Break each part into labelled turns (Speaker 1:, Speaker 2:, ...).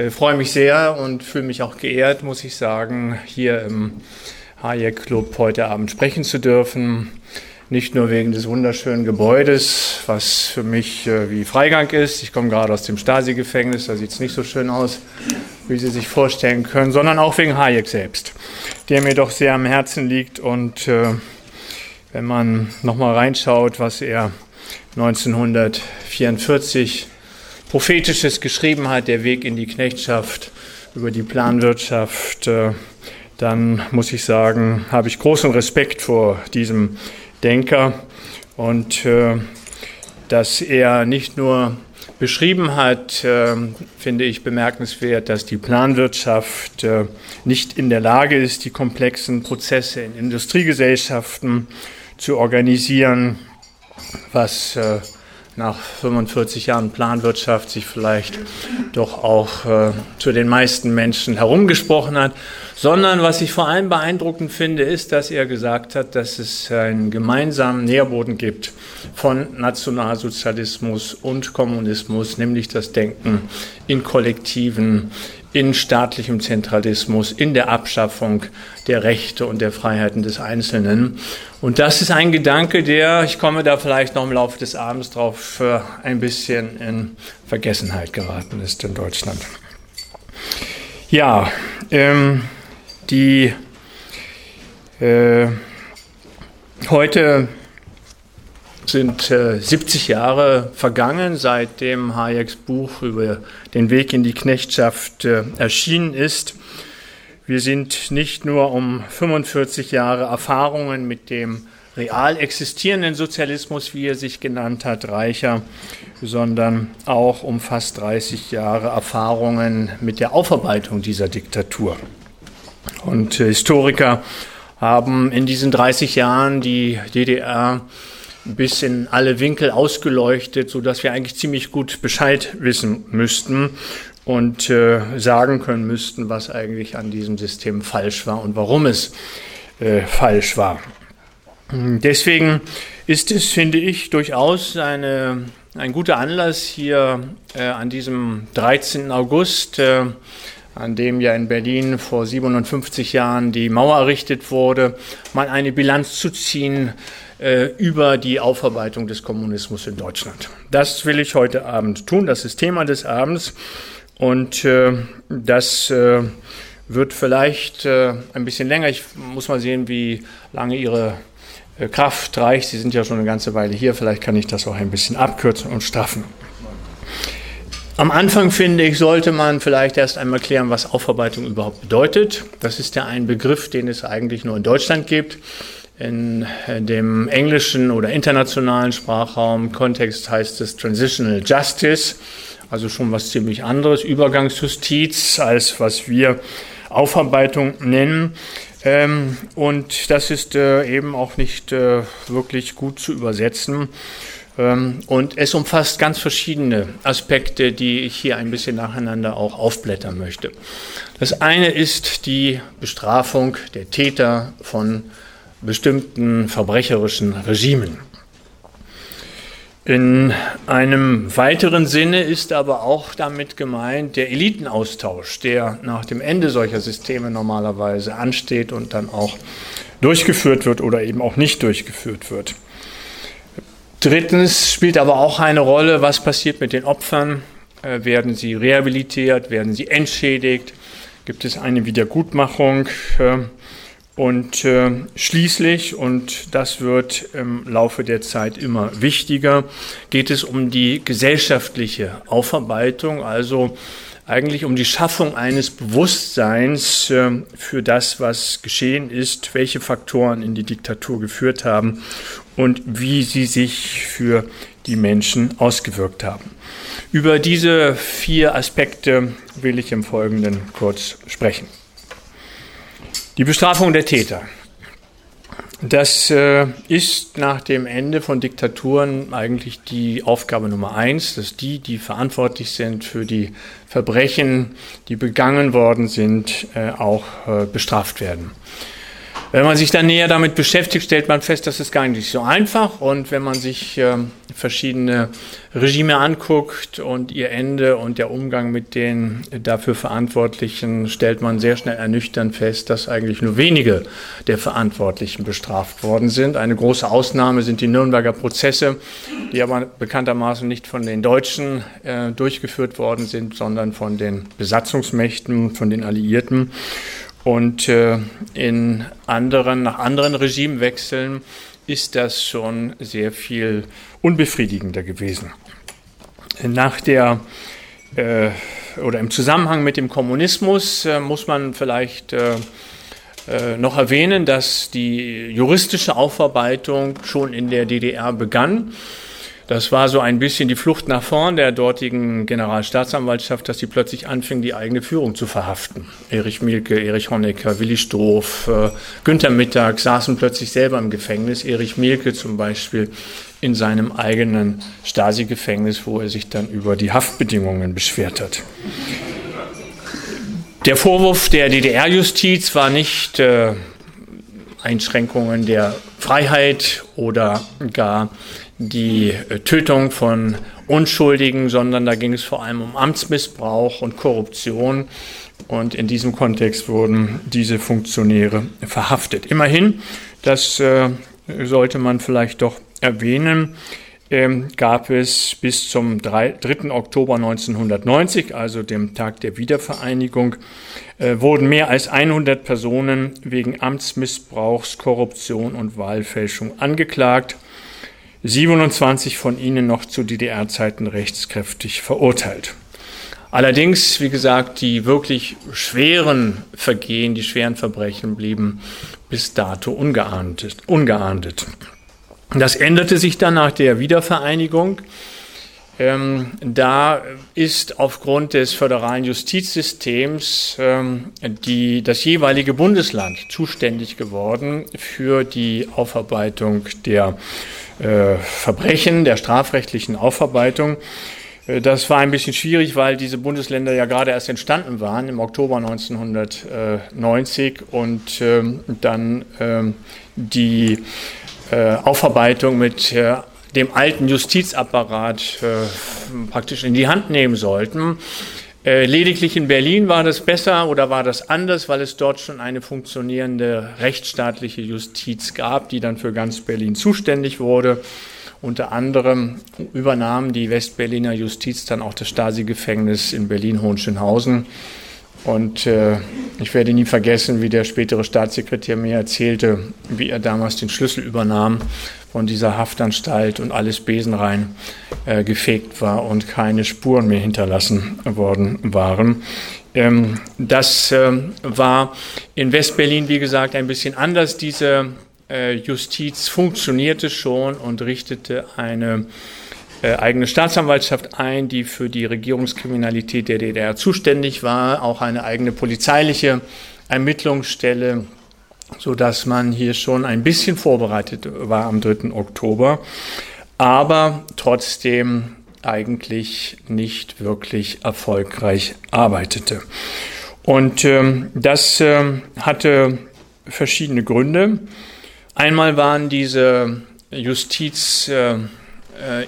Speaker 1: äh, freue mich sehr und fühle mich auch geehrt, muss ich sagen, hier im Hayek Club heute Abend sprechen zu dürfen. Nicht nur wegen des wunderschönen Gebäudes, was für mich äh, wie Freigang ist. Ich komme gerade aus dem Stasi-Gefängnis, da sieht es nicht so schön aus, wie Sie sich vorstellen können, sondern auch wegen Hayek selbst, der mir doch sehr am Herzen liegt. Und äh, wenn man nochmal reinschaut, was er 1944 prophetisches geschrieben hat, der Weg in die Knechtschaft über die Planwirtschaft, äh, dann muss ich sagen, habe ich großen Respekt vor diesem Denker und äh, dass er nicht nur beschrieben hat, äh, finde ich bemerkenswert, dass die Planwirtschaft nicht in der Lage ist, die komplexen Prozesse in Industriegesellschaften zu organisieren, was nach 45 Jahren Planwirtschaft sich vielleicht doch auch äh, zu den meisten Menschen herumgesprochen hat, sondern was ich vor allem beeindruckend finde, ist, dass er gesagt hat, dass es einen gemeinsamen Nährboden gibt von Nationalsozialismus und Kommunismus, nämlich das Denken in Kollektiven, in staatlichem Zentralismus, in der Abschaffung der Rechte und der Freiheiten des Einzelnen. Und das ist ein Gedanke, der, ich komme da vielleicht noch im Laufe des Abends drauf, ein bisschen in Vergessenheit geraten ist in Deutschland. Ja, ähm, die äh, heute sind äh, 70 Jahre vergangen, seitdem Hayeks Buch über den Weg in die Knechtschaft äh, erschienen ist. Wir sind nicht nur um 45 Jahre Erfahrungen mit dem real existierenden Sozialismus, wie er sich genannt hat, reicher, sondern auch um fast 30 Jahre Erfahrungen mit der Aufarbeitung dieser Diktatur. Und äh, Historiker haben in diesen 30 Jahren die DDR bis in alle Winkel ausgeleuchtet, so dass wir eigentlich ziemlich gut Bescheid wissen müssten und äh, sagen können müssten, was eigentlich an diesem System falsch war und warum es äh, falsch war. Deswegen ist es, finde ich, durchaus eine, ein guter Anlass hier äh, an diesem 13. August, äh, an dem ja in Berlin vor 57 Jahren die Mauer errichtet wurde, mal eine Bilanz zu ziehen äh, über die Aufarbeitung des Kommunismus in Deutschland. Das will ich heute Abend tun. Das ist Thema des Abends. Und äh, das äh, wird vielleicht äh, ein bisschen länger. Ich muss mal sehen, wie lange Ihre äh, Kraft reicht. Sie sind ja schon eine ganze Weile hier. Vielleicht kann ich das auch ein bisschen abkürzen und straffen. Am Anfang finde ich, sollte man vielleicht erst einmal klären, was Aufarbeitung überhaupt bedeutet. Das ist ja ein Begriff, den es eigentlich nur in Deutschland gibt. In dem englischen oder internationalen Sprachraum Kontext heißt es Transitional Justice, also schon was ziemlich anderes, Übergangsjustiz, als was wir Aufarbeitung nennen. Ähm, und das ist äh, eben auch nicht äh, wirklich gut zu übersetzen. Ähm, und es umfasst ganz verschiedene Aspekte, die ich hier ein bisschen nacheinander auch aufblättern möchte. Das eine ist die Bestrafung der Täter von bestimmten verbrecherischen Regimen. In einem weiteren Sinne ist aber auch damit gemeint der Elitenaustausch, der nach dem Ende solcher Systeme normalerweise ansteht und dann auch durchgeführt wird oder eben auch nicht durchgeführt wird. Drittens spielt aber auch eine Rolle, was passiert mit den Opfern. Äh, werden sie rehabilitiert? Werden sie entschädigt? Gibt es eine Wiedergutmachung? Und äh, schließlich, und das wird im Laufe der Zeit immer wichtiger, geht es um die gesellschaftliche Aufarbeitung, also eigentlich um die Schaffung eines Bewusstseins äh, für das, was geschehen ist, welche Faktoren in die Diktatur geführt haben und wie sie sich für die Menschen ausgewirkt haben. Über diese vier Aspekte will ich im Folgenden kurz sprechen. Die Bestrafung der Täter. Das äh, ist nach dem Ende von Diktaturen eigentlich die Aufgabe Nummer eins, dass die, die verantwortlich sind für die Verbrechen, die begangen worden sind, äh, auch äh, bestraft werden. Wenn man sich dann näher damit beschäftigt, stellt man fest, das ist gar nicht so einfach. Und wenn man sich äh, verschiedene Regime anguckt und ihr Ende und der Umgang mit den dafür Verantwortlichen, stellt man sehr schnell ernüchternd fest, dass eigentlich nur wenige der Verantwortlichen bestraft worden sind. Eine große Ausnahme sind die Nürnberger Prozesse, die aber bekanntermaßen nicht von den Deutschen äh, durchgeführt worden sind, sondern von den Besatzungsmächten, von den Alliierten. Und äh, in anderen, nach anderen Regimewechseln ist das schon sehr viel unbefriedigender gewesen. Nach der äh, oder im Zusammenhang mit dem Kommunismus äh, muss man vielleicht äh, äh, noch erwähnen, dass die juristische Aufarbeitung schon in der DDR begann. Das war so ein bisschen die Flucht nach vorn der dortigen Generalstaatsanwaltschaft, dass sie plötzlich anfing, die eigene Führung zu verhaften. Erich Mielke, Erich Honecker, Willi Stroff, äh, Günther Mittag saßen plötzlich selber im Gefängnis. Erich Mielke zum Beispiel in seinem eigenen Stasi-Gefängnis, wo er sich dann über die Haftbedingungen beschwert hat. Der Vorwurf der DDR-Justiz war nicht äh, Einschränkungen der Freiheit oder gar die äh, Tötung von Unschuldigen, sondern da ging es vor allem um Amtsmissbrauch und Korruption. Und in diesem Kontext wurden diese Funktionäre verhaftet. Immerhin, das äh, sollte man vielleicht doch erwähnen, ähm, gab es bis zum 3, 3. Oktober 1990, also dem Tag der Wiedervereinigung, äh, wurden mehr als 100 Personen wegen Amtsmissbrauchs, Korruption und Wahlfälschung angeklagt. 27 von ihnen noch zu DDR-Zeiten rechtskräftig verurteilt. Allerdings, wie gesagt, die wirklich schweren Vergehen, die schweren Verbrechen blieben bis dato ungeahndet. ungeahndet. Das änderte sich dann nach der Wiedervereinigung. Ähm, da ist aufgrund des föderalen Justizsystems ähm, die, das jeweilige Bundesland zuständig geworden für die Aufarbeitung der äh, Verbrechen, der strafrechtlichen Aufarbeitung. Äh, das war ein bisschen schwierig, weil diese Bundesländer ja gerade erst entstanden waren im Oktober 1990 und ähm, dann ähm, die äh, Aufarbeitung mit dem alten Justizapparat praktisch in die Hand nehmen sollten. Äh, lediglich in Berlin war das besser oder war das anders, weil es dort schon eine funktionierende rechtsstaatliche Justiz gab, die dann für ganz Berlin zuständig wurde. Unter anderem übernahm die Westberliner Justiz dann auch das Stasi-Gefängnis in Berlin-Hohenschönhausen. Und äh, ich werde nie vergessen, wie der spätere Staatssekretär mir erzählte, wie er damals den Schlüssel übernahm von dieser Haftanstalt und alles besenrein äh, gefegt war und keine Spuren mehr hinterlassen worden waren. Ähm, das äh, war in Westberlin, wie gesagt, ein bisschen anders. Diese äh, Justiz funktionierte schon und richtete eine äh, eigene Staatsanwaltschaft ein, die für die Regierungskriminalität der DDR zuständig war, auch eine eigene polizeiliche Ermittlungsstelle, so dass man hier schon ein bisschen vorbereitet war am 3. Oktober, aber trotzdem eigentlich nicht wirklich erfolgreich arbeitete. Und ähm, das äh, hatte verschiedene Gründe. Einmal waren diese Justiz äh,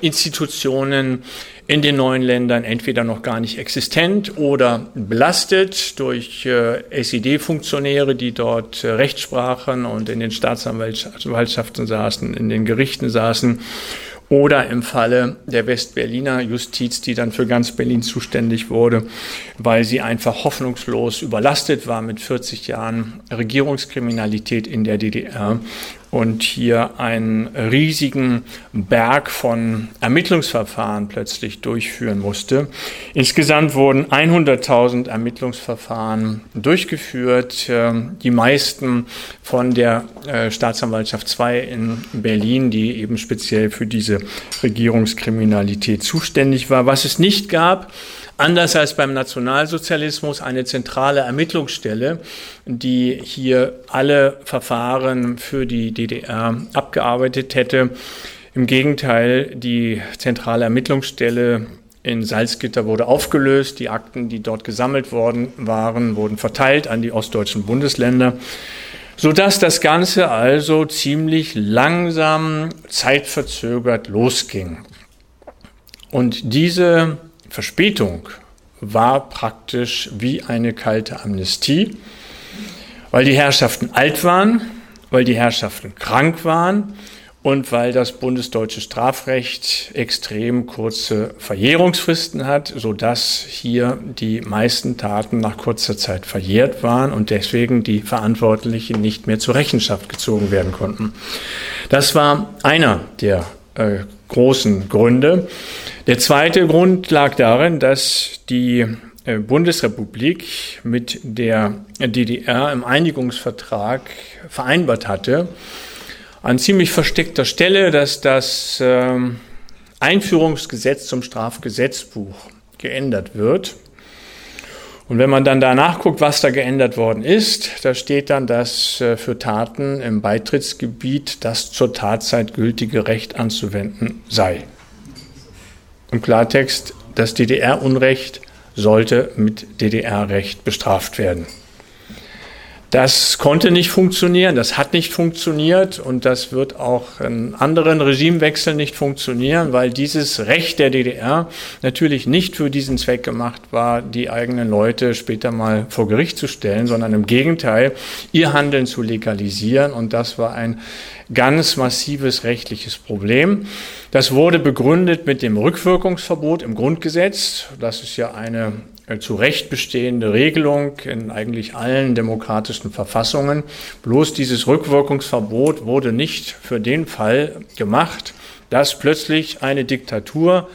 Speaker 1: Institutionen in den neuen Ländern entweder noch gar nicht existent oder belastet durch äh, SED-Funktionäre, die dort äh, Recht sprachen und in den Staatsanwaltschaften saßen, in den Gerichten saßen oder im Falle der Westberliner Justiz, die dann für ganz Berlin zuständig wurde, weil sie einfach hoffnungslos überlastet war mit 40 Jahren Regierungskriminalität in der DDR und hier einen riesigen Berg von Ermittlungsverfahren plötzlich durchführen musste. Insgesamt wurden 100.000 Ermittlungsverfahren durchgeführt, ähm, die meisten von der äh, Staatsanwaltschaft 2 in Berlin, die eben speziell für diese Regierungskriminalität zuständig war. Was es nicht gab, anders als beim Nationalsozialismus eine zentrale Ermittlungsstelle, die hier alle Verfahren für die DDR abgearbeitet hätte. Im Gegenteil, die zentrale Ermittlungsstelle in Salzgitter wurde aufgelöst. Die Akten, die dort gesammelt worden waren, wurden verteilt an die ostdeutschen Bundesländer sodass das Ganze also ziemlich langsam, zeitverzögert losging. Und diese Verspätung war praktisch wie eine kalte Amnestie, weil die Herrschaften alt waren, weil die Herrschaften krank waren und weil das bundesdeutsche Strafrecht extrem kurze Verjährungsfristen hat, so dass hier die meisten Taten nach kurzer Zeit verjährt waren und deswegen die Verantwortlichen nicht mehr zur Rechenschaft gezogen werden konnten. Das war einer der äh, großen Gründe. Der zweite Grund lag darin, dass die äh, Bundesrepublik mit der DDR im Einigungsvertrag vereinbart hatte, an ziemlich versteckter Stelle, dass das ähm, Einführungsgesetz zum Strafgesetzbuch geändert wird. Und wenn man dann da nachguckt, was da geändert worden ist, da steht dann, dass äh, für Taten im Beitrittsgebiet das zur Tatzeit gültige Recht anzuwenden sei. Im Klartext, das DDR-Unrecht sollte mit DDR-Recht bestraft werden. Das konnte nicht funktionieren, das hat nicht funktioniert und das wird auch in anderen Regimewechseln nicht funktionieren, weil dieses Recht der DDR natürlich nicht für diesen Zweck gemacht war, die eigenen Leute später mal vor Gericht zu stellen, sondern im Gegenteil, ihr Handeln zu legalisieren und das war ein ganz massives rechtliches Problem. Das wurde begründet mit dem Rückwirkungsverbot im Grundgesetz. Das ist ja eine zu Recht bestehende Regelung in eigentlich allen demokratischen Verfassungen. Bloß dieses Rückwirkungsverbot wurde nicht für den Fall gemacht, dass plötzlich eine Diktatur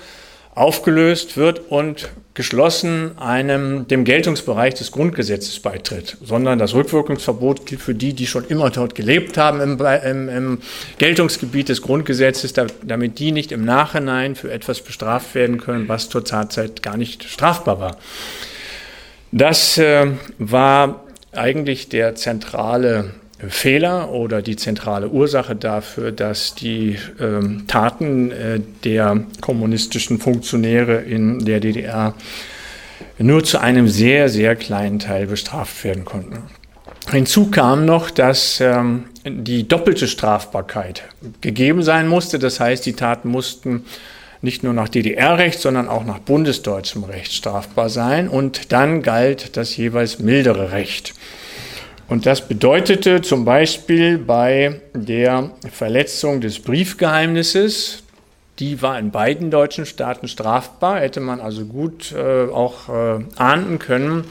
Speaker 1: aufgelöst wird und geschlossen einem dem Geltungsbereich des Grundgesetzes beitritt, sondern das Rückwirkungsverbot gilt für die, die schon immer dort gelebt haben im, im, im Geltungsgebiet des Grundgesetzes, da, damit die nicht im Nachhinein für etwas bestraft werden können, was zur Tatzeit gar nicht strafbar war. Das äh, war eigentlich der zentrale Fehler oder die zentrale Ursache dafür, dass die ähm, Taten äh, der kommunistischen Funktionäre in der DDR nur zu einem sehr, sehr kleinen Teil bestraft werden konnten. Hinzu kam noch, dass ähm, die doppelte Strafbarkeit gegeben sein musste. Das heißt, die Taten mussten nicht nur nach DDR-Recht, sondern auch nach bundesdeutschem Recht strafbar sein. Und dann galt das jeweils mildere Recht. Und das bedeutete zum Beispiel bei der Verletzung des Briefgeheimnisses, die war in beiden deutschen Staaten strafbar, hätte man also gut äh, auch äh, ahnden können.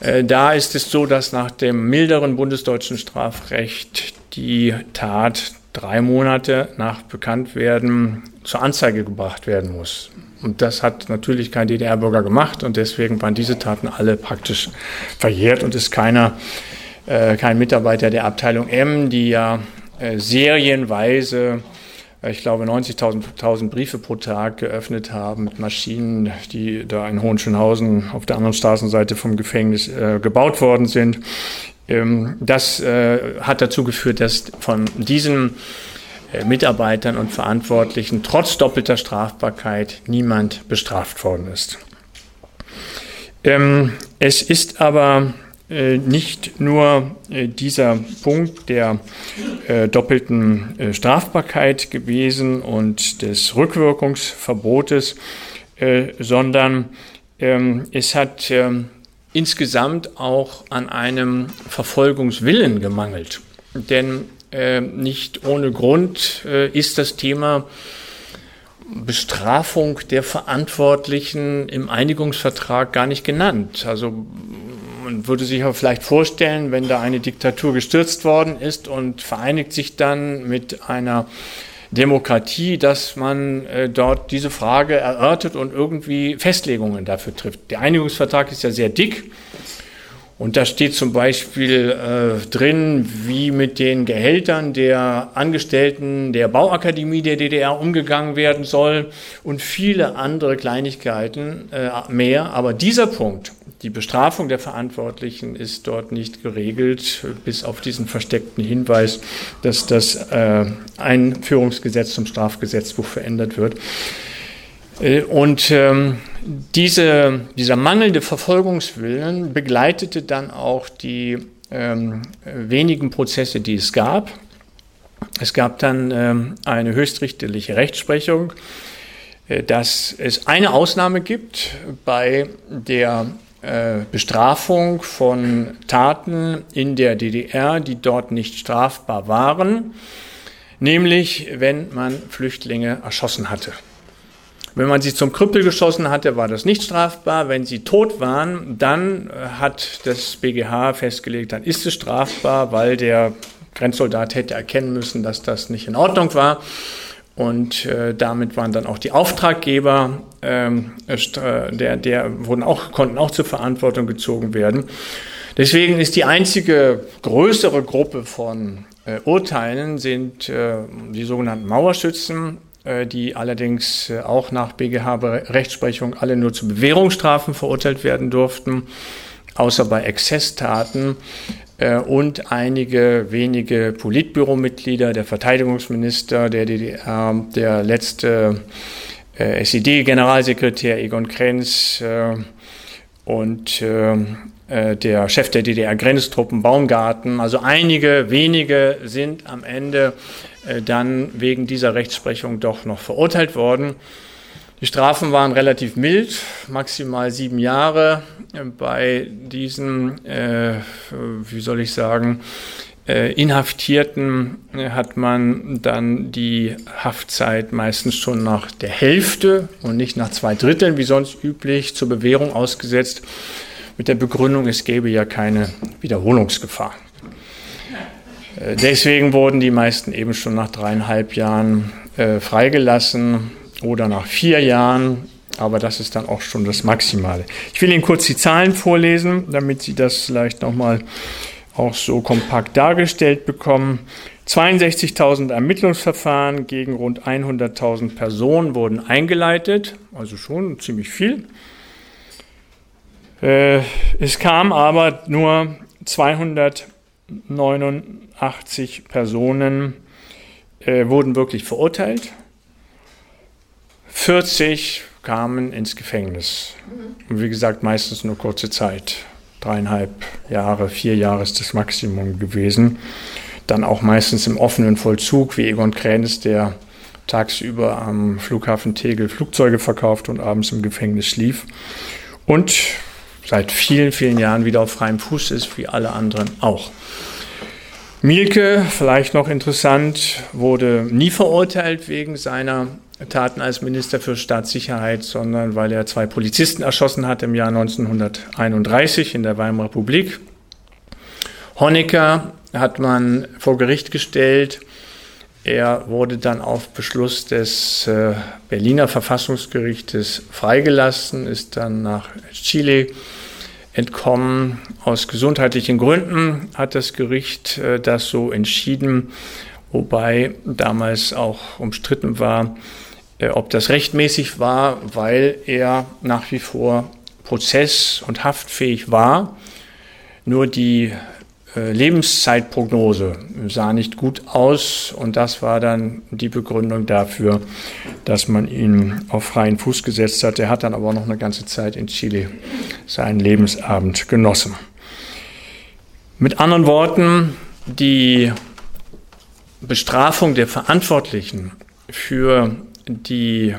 Speaker 1: Äh, da ist es so, dass nach dem milderen bundesdeutschen Strafrecht die Tat drei Monate nach Bekanntwerden zur Anzeige gebracht werden muss. Und das hat natürlich kein DDR-Bürger gemacht und deswegen waren diese Taten alle praktisch verjährt und ist keiner, äh, kein Mitarbeiter der Abteilung M, die ja äh, serienweise, äh, ich glaube, 90.000 Briefe pro Tag geöffnet haben mit Maschinen, die da in Hohenschönhausen auf der anderen Straßenseite vom Gefängnis äh, gebaut worden sind. Ähm, das äh, hat dazu geführt, dass von diesen äh, Mitarbeitern und Verantwortlichen trotz doppelter Strafbarkeit niemand bestraft worden ist. Ähm, es ist aber äh, nicht nur dieser Punkt der doppelten Strafbarkeit gewesen und des Rückwirkungsverbotes, sondern ähm, es hat insgesamt auch an einem Verfolgungswillen gemangelt. Denn äh, nicht ohne Grund äh, ist das Thema Bestrafung der Verantwortlichen im Einigungsvertrag gar nicht genannt. Also man würde sich aber vielleicht vorstellen, wenn da eine Diktatur gestürzt worden ist und vereinigt sich dann mit einer Demokratie, dass man äh, dort diese Frage erörtert und irgendwie Festlegungen dafür trifft. Der Einigungsvertrag ist ja sehr dick und da steht zum Beispiel äh, drin, wie mit den Gehältern der Angestellten der Bauakademie der DDR umgegangen werden soll und viele andere Kleinigkeiten äh, mehr. Aber dieser Punkt, die Bestrafung der Verantwortlichen, ist dort nicht geregelt, bis auf diesen versteckten Hinweis, dass das äh, Einführungsgesetz zum Strafgesetzbuch verändert wird. Äh, und ähm, diese, dieser mangelnde Verfolgungswillen begleitete dann auch die ähm, wenigen Prozesse, die es gab. Es gab dann ähm, eine höchstrichterliche Rechtsprechung, äh, dass es eine Ausnahme gibt bei der äh, Bestrafung von Taten in der DDR, die dort nicht strafbar waren, nämlich wenn man Flüchtlinge erschossen hatte. Wenn man sie zum Krüppel geschossen hatte, war das nicht strafbar. Wenn sie tot waren, dann äh, hat das BGH festgelegt, dann ist es strafbar, weil der Grenzsoldat hätte erkennen müssen, dass das nicht in Ordnung war. Und äh, damit waren dann auch die Auftraggeber, ähm, äh, der, der wurden auch, konnten auch zur Verantwortung gezogen werden. Deswegen ist die einzige größere Gruppe von äh, Urteilen sind äh, die sogenannten Mauerschützen, die allerdings äh, auch nach BGH-Rechtsprechung alle nur zu Bewährungsstrafen verurteilt werden durften, außer bei Exzesstaten. Äh, und einige wenige Politbüromitglieder, der Verteidigungsminister der DDR, der letzte SED-Generalsekretär Egon Krenz und der Chef der DDR-Grenztruppen Baumgarten. Also einige wenige sind am Ende äh, dann wegen dieser Rechtsprechung doch noch verurteilt worden. Die Strafen waren relativ mild, maximal sieben Jahre. Bei diesen, äh, wie soll ich sagen, äh, Inhaftierten äh, hat man dann die Haftzeit meistens schon nach der Hälfte und nicht nach zwei Dritteln, wie sonst üblich, zur Bewährung ausgesetzt, mit der Begründung, es gäbe ja keine Wiederholungsgefahr. Äh, deswegen wurden die meisten eben schon nach dreieinhalb Jahren äh, freigelassen oder nach vier Jahren. Aber das ist dann auch schon das Maximale. Ich will Ihnen kurz die Zahlen vorlesen, damit Sie das vielleicht nochmal auch so kompakt dargestellt bekommen. 62.000 Ermittlungsverfahren gegen rund 100.000 Personen wurden eingeleitet, also schon ziemlich viel. Äh, es kam aber nur 200 89 Personen äh, wurden wirklich verurteilt. 40 kamen ins Gefängnis. Und wie gesagt, meistens nur kurze Zeit. Dreieinhalb Jahre, vier Jahre ist das Maximum gewesen. Dann auch meistens im offenen Vollzug, wie Egon Kränes, der tagsüber am Flughafen Tegel Flugzeuge verkauft und abends im Gefängnis schlief. Und seit vielen, vielen Jahren wieder auf freiem Fuß ist, wie alle anderen auch. Mielke, vielleicht noch interessant, wurde nie verurteilt wegen seiner Taten als Minister für Staatssicherheit, sondern weil er zwei Polizisten erschossen hat im Jahr 1931 in der Weimarer Republik. Honecker hat man vor Gericht gestellt. Er wurde dann auf Beschluss des äh, Berliner Verfassungsgerichtes freigelassen, ist dann nach Chile entkommen. Aus gesundheitlichen Gründen hat das Gericht äh, das so entschieden, wobei damals auch umstritten war, äh, ob das rechtmäßig war, weil er nach wie vor prozess- und haftfähig war. Nur die Lebenszeitprognose sah nicht gut aus und das war dann die Begründung dafür, dass man ihn auf freien Fuß gesetzt hat. Er hat dann aber noch eine ganze Zeit in Chile seinen Lebensabend genossen. Mit anderen Worten, die Bestrafung der Verantwortlichen für die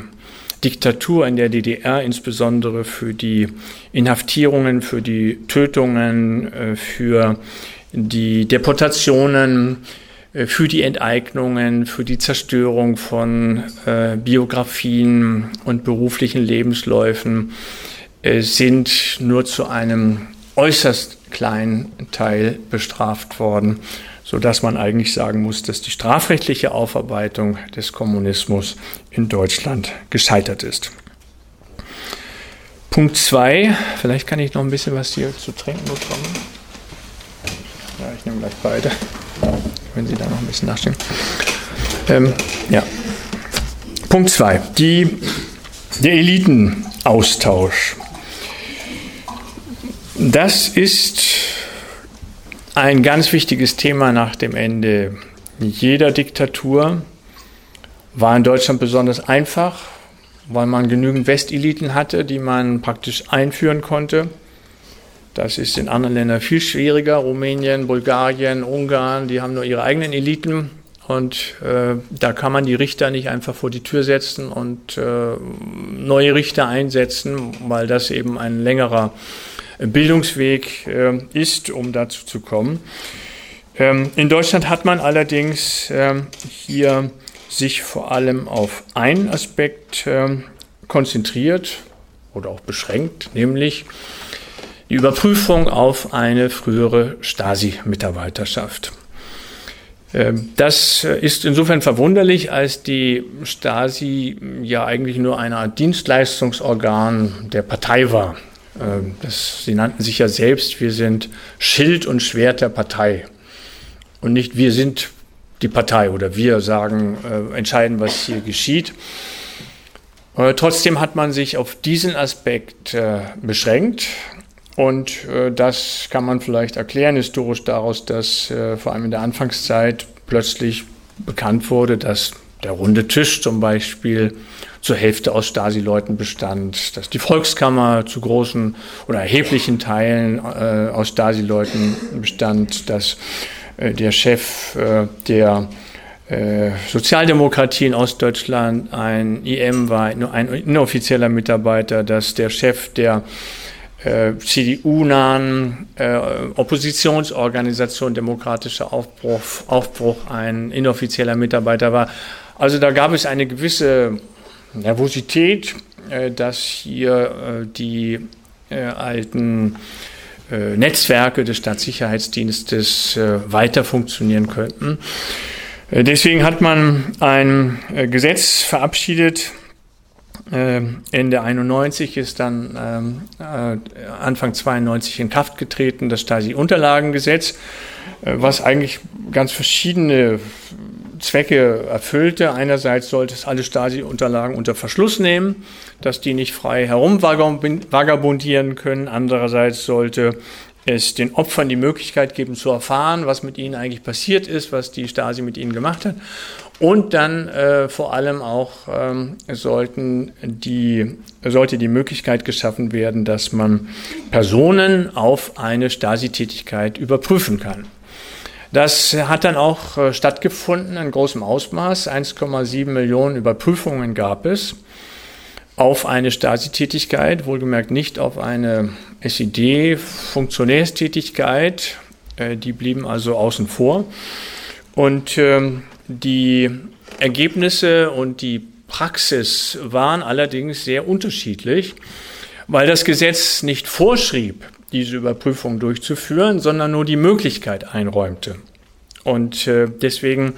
Speaker 1: Diktatur in der DDR, insbesondere für die Inhaftierungen, für die Tötungen, äh, für die Deportationen, äh, für die Enteignungen, für die Zerstörung von äh, Biografien und beruflichen Lebensläufen äh, sind nur zu einem äußerst kleinen Teil bestraft worden, so dass man eigentlich sagen muss, dass die strafrechtliche Aufarbeitung des Kommunismus in Deutschland gescheitert ist. Punkt 2, vielleicht kann ich noch ein bisschen was hier zu trinken bekommen. Ja, ich nehme gleich beide, wenn Sie da noch ein bisschen nachstehen. Ähm, ja. Punkt 2. Der Elitenaustausch. Das ist ein ganz wichtiges Thema nach dem Ende jeder Diktatur. War in Deutschland besonders einfach, weil man genügend Westeliten hatte, die man praktisch einführen konnte. Das ist in anderen Ländern viel schwieriger. Rumänien, Bulgarien, Ungarn, die haben nur ihre eigenen Eliten. Und äh, da kann man die Richter nicht einfach vor die Tür setzen und äh, neue Richter einsetzen, weil das eben ein längerer Bildungsweg äh, ist, um dazu zu kommen. Ähm, in Deutschland hat man allerdings ähm, hier sich vor allem auf einen Aspekt ähm, konzentriert oder auch beschränkt, nämlich die Überprüfung auf eine frühere Stasi-Mitarbeiterschaft. Ähm, das ist insofern verwunderlich, als die Stasi ja eigentlich nur eine Art Dienstleistungsorgan der Partei war. Ähm, das, sie nannten sich ja selbst, wir sind Schild und Schwert der Partei. Und nicht wir sind die Partei oder wir sagen, äh, entscheiden, was hier geschieht. Äh, trotzdem hat man sich auf diesen Aspekt äh, beschränkt und äh, das kann man vielleicht erklären historisch daraus, dass äh, vor allem in der Anfangszeit plötzlich bekannt wurde, dass der runde Tisch zum Beispiel zur Hälfte aus Stasi-Leuten bestand, dass die Volkskammer zu großen oder erheblichen Teilen äh, aus Stasi-Leuten bestand, dass äh, der Chef äh, der äh, Sozialdemokratie in Ostdeutschland ein IM war, ein inoffizieller Mitarbeiter, dass der Chef der CDU-nahen äh, Oppositionsorganisation Demokratischer Aufbruch, Aufbruch ein inoffizieller Mitarbeiter war. Also da gab es eine gewisse Nervosität, äh, dass hier äh, die äh, alten äh, Netzwerke des Staatssicherheitsdienstes weiter funktionieren könnten. Deswegen hat man ein Gesetz verabschiedet, Ende 91 ist dann ähm, äh, Anfang 92 in Kraft getreten, das Stasi-Unterlagengesetz, äh, was eigentlich ganz verschiedene Zwecke erfüllte. Einerseits sollte es alle Stasi-Unterlagen unter Verschluss nehmen, dass die nicht frei herumvagabundieren können. Andererseits sollte es den Opfern die Möglichkeit geben zu erfahren, was mit ihnen eigentlich passiert ist, was die Stasi mit ihnen gemacht hat. Und dann äh, vor allem auch ähm, sollten die, sollte die Möglichkeit geschaffen werden, dass man Personen auf eine Stasi-Tätigkeit überprüfen kann. Das hat dann auch äh, stattgefunden in großem Ausmaß. 1,7 Millionen Überprüfungen gab es auf eine Stasi-Tätigkeit, wohlgemerkt nicht auf eine SED-Funktionärstätigkeit. Äh, die blieben also außen vor. Und ähm, die Ergebnisse und die Praxis waren allerdings sehr unterschiedlich, weil das Gesetz nicht vorschrieb, diese Überprüfung durchzuführen, sondern nur die Möglichkeit einräumte. Und äh, deswegen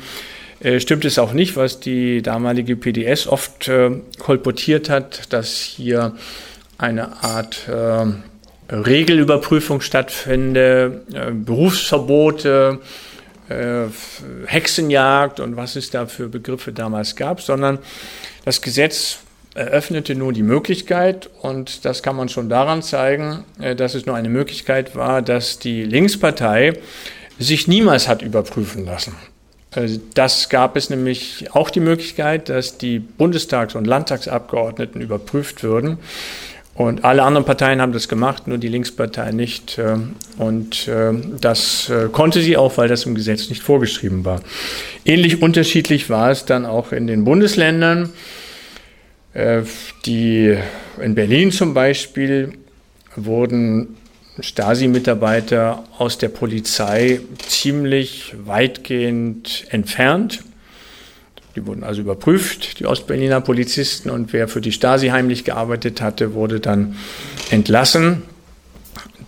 Speaker 1: äh, stimmt es auch nicht, was die damalige PDS oft kolportiert hat, dass hier eine Art Regelüberprüfung stattfinde, äh, Berufsverbote, äh, Hexenjagd und was es da für Begriffe damals gab, sondern das Gesetz eröffnete nur die Möglichkeit, und das kann man schon daran zeigen, äh, dass es nur eine Möglichkeit war, dass die Linkspartei sich niemals hat überprüfen lassen. Das gab es nämlich auch die Möglichkeit, dass die Bundestags- und Landtagsabgeordneten überprüft würden. Und alle anderen Parteien haben das gemacht, nur die Linkspartei nicht. Äh, und äh, das äh, konnte sie auch, weil das im Gesetz nicht vorgeschrieben war. Ähnlich unterschiedlich war es dann auch in den Bundesländern. Die, in Berlin zum Beispiel wurden Stasi-Mitarbeiter aus der Polizei ziemlich weitgehend entfernt. Die wurden also überprüft, die Ostberliner Polizisten, und wer für die Stasi heimlich gearbeitet hatte, wurde dann entlassen.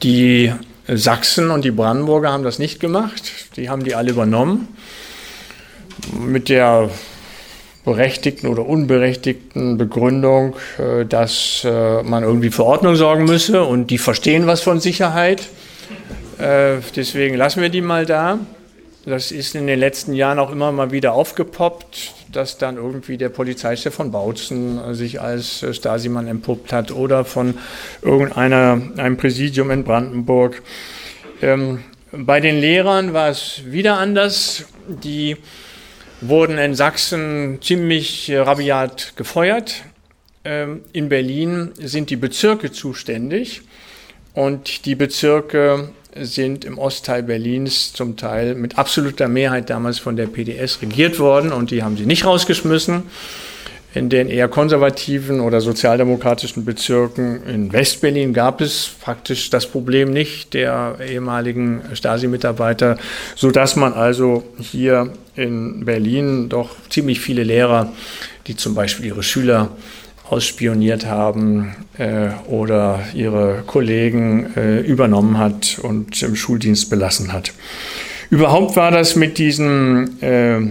Speaker 1: Die Sachsen und die Brandenburger haben das nicht gemacht. Die haben die alle übernommen. Mit der berechtigten oder unberechtigten Begründung, äh, dass äh, man irgendwie für Ordnung sorgen müsse und die verstehen was von Sicherheit. Äh, deswegen lassen wir die mal da. Das ist in den letzten Jahren auch immer mal wieder aufgepoppt dass dann irgendwie der Polizeichef von Bautzen sich als äh, Stasimann empuppt hat oder von irgendeiner, einem Präsidium in Brandenburg. Ähm, bei den Lehrern war es wieder anders. Die wurden in Sachsen ziemlich rabiat gefeuert. Ähm, in Berlin sind die Bezirke zuständig. und die Bezirke sind im Ostteil Berlins zum Teil mit absoluter Mehrheit damals von der PDS regiert worden und die haben sie nicht rausgeschmissen. In den eher konservativen oder sozialdemokratischen Bezirken in Westberlin gab es praktisch das Problem nicht der ehemaligen Stasi-Mitarbeiter, sodass man also hier in Berlin doch ziemlich viele Lehrer, die zum Beispiel ihre Schüler ausspioniert haben äh, oder ihre Kollegen äh, übernommen hat und im Schuldienst belassen hat. Überhaupt war das mit diesen äh, äh,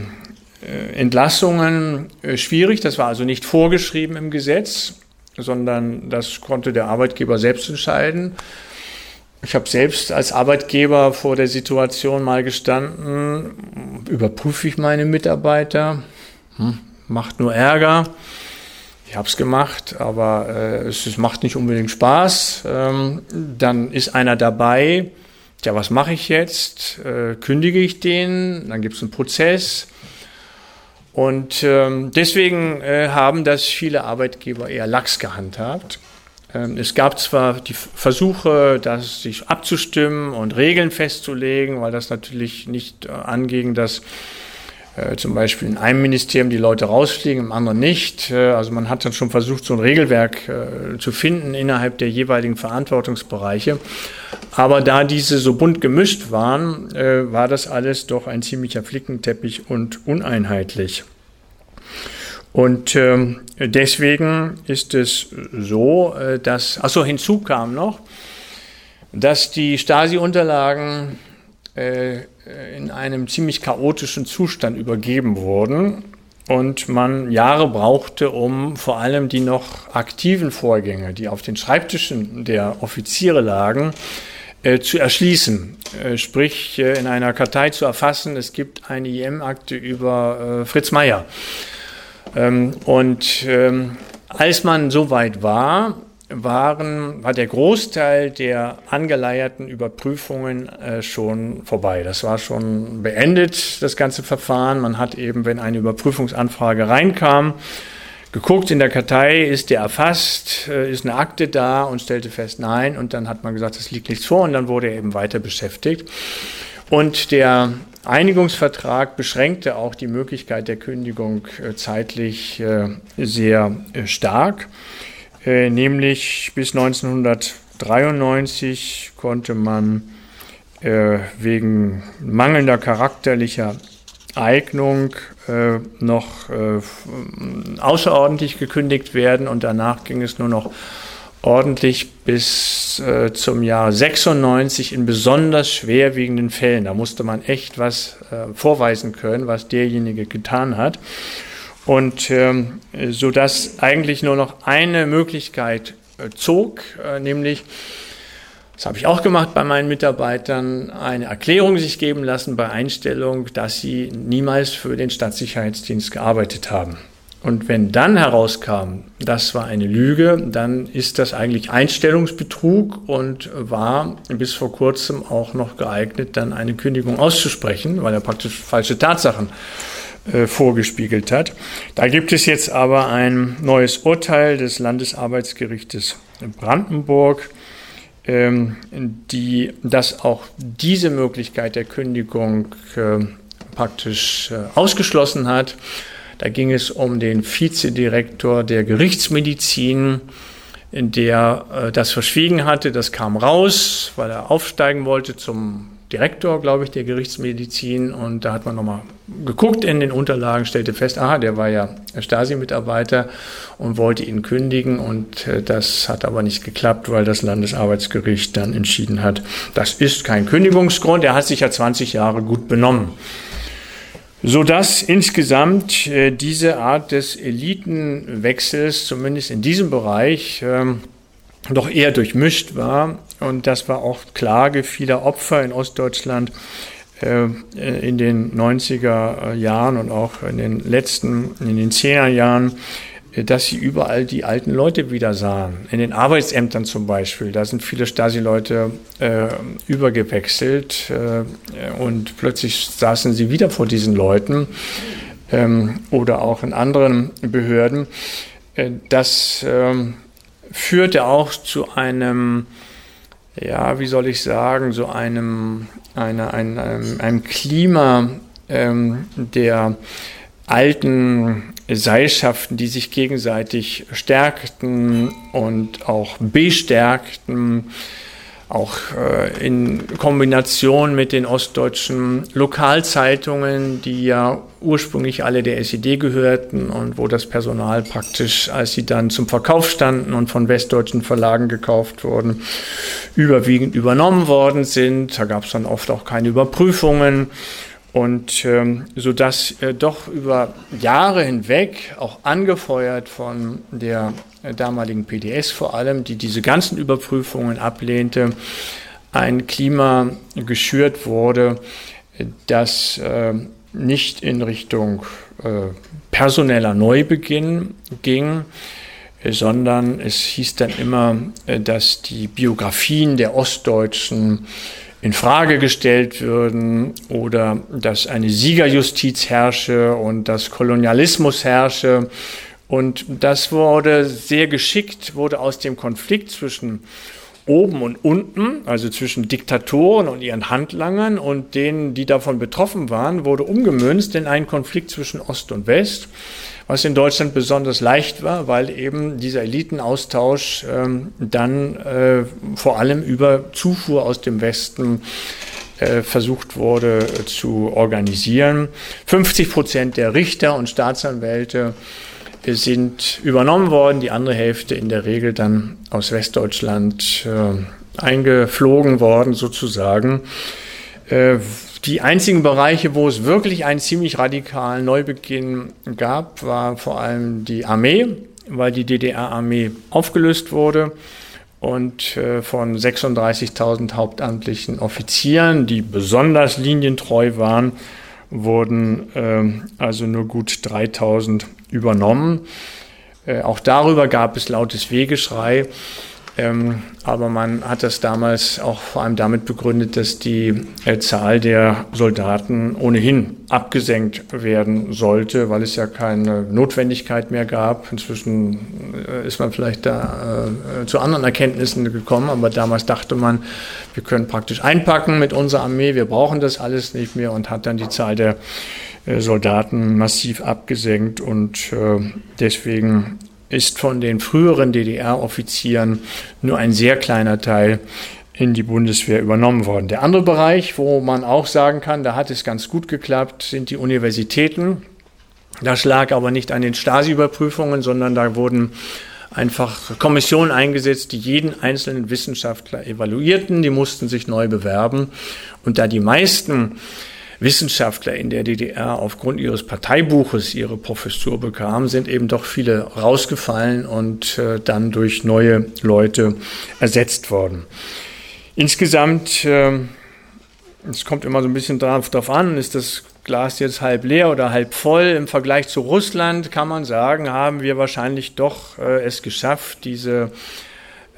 Speaker 1: Entlassungen äh, schwierig. Das war also nicht vorgeschrieben im Gesetz, sondern das konnte der Arbeitgeber selbst entscheiden. Ich habe selbst als Arbeitgeber vor der Situation mal gestanden, überprüfe ich meine Mitarbeiter, hm, macht nur Ärger. Ich habe es gemacht, aber äh, es, es, macht nicht unbedingt Spaß. Ähm, dann ist einer dabei, ja, was mache ich jetzt? Äh, kündige ich den? Dann gibt es einen Prozess. Und ähm, deswegen äh, haben das viele Arbeitgeber eher lax gehandhabt. Ähm, es gab zwar die Versuche, das sich abzustimmen und Regeln festzulegen, weil das natürlich nicht äh, anging, dass äh, zum Beispiel in einem Ministerium die Leute rausfliegen, im anderen nicht. Äh, also man hat dann schon versucht, so ein Regelwerk äh, zu finden innerhalb der jeweiligen Verantwortungsbereiche. Aber da diese so bunt gemischt waren, war das alles doch ein ziemlicher Flickenteppich und uneinheitlich. Und ähm, deswegen ist es so, dass, achso, hinzu kam noch, dass die Stasi-Unterlagen in einem ziemlich chaotischen Zustand übergeben wurden und man Jahre brauchte, um vor allem die noch aktiven Vorgänge, die auf den Schreibtischen der Offiziere lagen, äh, zu erschließen. Äh, sprich, äh, in einer Kartei zu erfassen, es gibt eine IM-Akte über äh, Fritz Meyer. Ähm, und ähm, als man so weit war, waren, war der Großteil der angeleierten Überprüfungen äh, schon vorbei. Das war schon beendet, das ganze Verfahren. Man hat eben, wenn eine Überprüfungsanfrage reinkam, geguckt in der Kartei, ist der erfasst, äh, ist eine Akte da und stellte fest, nein. Und dann hat man gesagt, es liegt nichts vor und dann wurde er eben weiter beschäftigt. Und der Einigungsvertrag beschränkte auch die Möglichkeit der Kündigung äh, zeitlich äh, sehr stark. Äh, nämlich bis 1993 konnte man äh, wegen mangelnder charakterlicher Eignung äh, noch äh, außerordentlich gekündigt werden und danach ging es nur noch ordentlich bis äh, zum Jahr 96 in besonders schwerwiegenden Fällen. Da musste man echt was äh, vorweisen können, was derjenige getan hat. Und ähm, so dass eigentlich nur noch eine Möglichkeit äh, zog, äh, nämlich, das habe ich auch gemacht bei meinen Mitarbeitern, eine Erklärung sich geben lassen bei Einstellung, dass sie niemals für den Stadtsicherheitsdienst gearbeitet haben. Und wenn dann herauskam, das war eine Lüge, dann ist das eigentlich Einstellungsbetrug und war bis vor kurzem auch noch geeignet, dann eine Kündigung auszusprechen, weil er praktisch falsche Tatsachen äh, vorgespiegelt hat. Da gibt es jetzt aber ein neues Urteil des Landesarbeitsgerichtes Brandenburg, ähm, die das auch diese Möglichkeit der Kündigung äh, praktisch äh, ausgeschlossen hat. Da ging es um den Vizedirektor der Gerichtsmedizin, in der das verschwiegen hatte. Das kam raus, weil er aufsteigen wollte zum Direktor, glaube ich, der Gerichtsmedizin. Und da hat man nochmal geguckt in den Unterlagen, stellte fest, aha, der war ja Stasi-Mitarbeiter und wollte ihn kündigen. Und äh, das hat aber nicht geklappt, weil das Landesarbeitsgericht dann entschieden hat, das ist kein Kündigungsgrund. Er hat sich ja 20 Jahre gut benommen. Sodass insgesamt äh, diese Art des Elitenwechsels, zumindest in diesem Bereich, ähm, doch eher durchmischt war. Und das war auch Klage vieler Opfer in Ostdeutschland äh, in den 90er Jahren und auch in den letzten, in den 10er Jahren, äh, dass sie überall die alten Leute wieder sahen. In den Arbeitsämtern zum Beispiel, da sind viele Stasi-Leute äh, übergewechselt äh, und plötzlich saßen sie wieder vor diesen Leuten ähm, oder auch in anderen Behörden. Äh, ähm, führte auch zu einem ja, wie soll ich sagen, so einem, einer, einem, einem Klima ähm, der alten Seilschaften, die sich gegenseitig stärkten und auch bestärkten, auch äh, in Kombination mit den ostdeutschen Lokalzeitungen, die ja ursprünglich alle der SED gehörten und wo das Personal praktisch, als sie dann zum Verkauf standen und von westdeutschen Verlagen gekauft wurden, überwiegend übernommen worden sind. Da gab es dann oft auch keine Überprüfungen. Und ähm, so dass äh, doch über Jahre hinweg, auch angefeuert von der damaligen PDS vor allem, die diese ganzen Überprüfungen ablehnte, ein Klima geschürt wurde, das äh, nicht in Richtung äh, personeller Neubeginn ging, sondern es hieß dann immer, äh, dass die Biografien der Ostdeutschen in Frage gestellt würden oder dass eine Siegerjustiz herrsche und dass Kolonialismus herrsche. Und das wurde sehr geschickt, wurde aus dem Konflikt zwischen oben und unten, also zwischen Diktatoren und ihren Handlangern und denen, die davon betroffen waren, wurde umgemünzt in einen Konflikt zwischen Ost und West was in Deutschland besonders leicht war, weil eben dieser Elitenaustausch ähm, dann äh, vor allem über Zufuhr aus dem Westen äh, versucht wurde äh, zu organisieren. 50 Prozent der Richter und Staatsanwälte sind übernommen worden, die andere Hälfte in der Regel dann aus Westdeutschland äh, eingeflogen worden sozusagen. Äh, die einzigen Bereiche, wo es wirklich einen ziemlich radikalen Neubeginn gab, war vor allem die Armee, weil die DDR-Armee aufgelöst wurde und äh, von 36.000 hauptamtlichen Offizieren, die besonders linientreu waren, wurden ähm, also nur gut 3.000 übernommen. Äh, auch darüber gab es lautes Wegeschrei. Ähm, aber man hat das damals auch vor allem damit begründet, dass die äh, Zahl der Soldaten ohnehin abgesenkt werden sollte, weil es ja keine Notwendigkeit mehr gab. Inzwischen äh, ist man vielleicht da äh, zu anderen Erkenntnissen gekommen, aber damals dachte man, wir können praktisch einpacken mit unserer Armee, wir brauchen das alles nicht mehr und hat dann die Zahl der äh, Soldaten massiv abgesenkt und äh, deswegen ist von den früheren DDR-Offizieren nur ein sehr kleiner Teil in die Bundeswehr übernommen worden. Der andere Bereich, wo man auch sagen kann, da hat es ganz gut geklappt, sind die Universitäten. Das lag aber nicht an den Stasi-Überprüfungen, sondern da wurden einfach Kommissionen eingesetzt, die jeden einzelnen Wissenschaftler evaluierten. Die mussten sich neu bewerben. Und da die meisten Wissenschaftler in der DDR aufgrund ihres Parteibuches ihre Professur bekamen, sind eben doch viele rausgefallen und äh, dann durch neue Leute ersetzt worden. Insgesamt, äh, es kommt immer so ein bisschen darauf an, ist das Glas jetzt halb leer oder halb voll. Im Vergleich zu Russland kann man sagen, haben wir wahrscheinlich doch äh, es geschafft, diese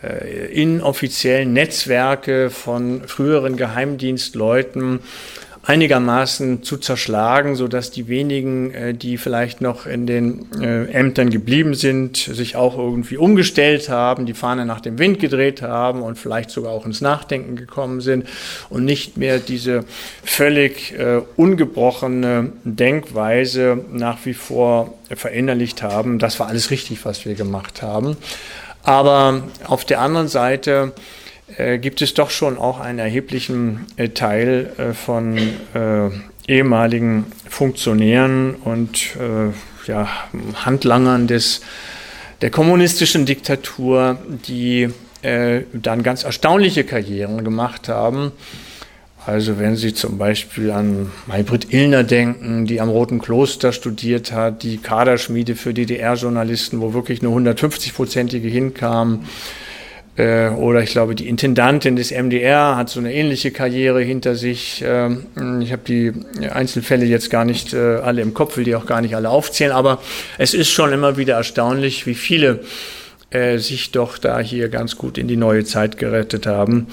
Speaker 1: äh, inoffiziellen Netzwerke von früheren Geheimdienstleuten einigermaßen zu zerschlagen, so dass die wenigen, äh, die vielleicht noch in den äh, Ämtern geblieben sind, sich auch irgendwie umgestellt haben, die Fahne nach dem Wind gedreht haben und vielleicht sogar auch ins Nachdenken gekommen sind und nicht mehr diese völlig äh, ungebrochene Denkweise nach wie vor verinnerlicht haben. Das war alles richtig, was wir gemacht haben. Aber auf der anderen Seite äh, gibt es doch schon auch einen erheblichen äh, Teil äh, von äh, ehemaligen Funktionären und äh, ja, Handlangern des, der kommunistischen Diktatur, die dann ganz erstaunliche Karrieren gemacht haben. Also wenn Sie zum Beispiel an Maybrit Illner denken, die am Roten Kloster studiert hat, die Kaderschmiede für DDR-Journalisten, wo wirklich nur 150-prozentige hinkamen, oder ich glaube, die Intendantin des MDR hat so eine ähnliche Karriere hinter sich. Ähm, ich habe die Einzelfälle jetzt gar nicht äh, alle im Kopf, will die auch gar nicht alle aufzählen, aber es ist schon immer wieder erstaunlich, wie viele äh, sich doch da hier ganz gut in die neue Zeit gerettet haben.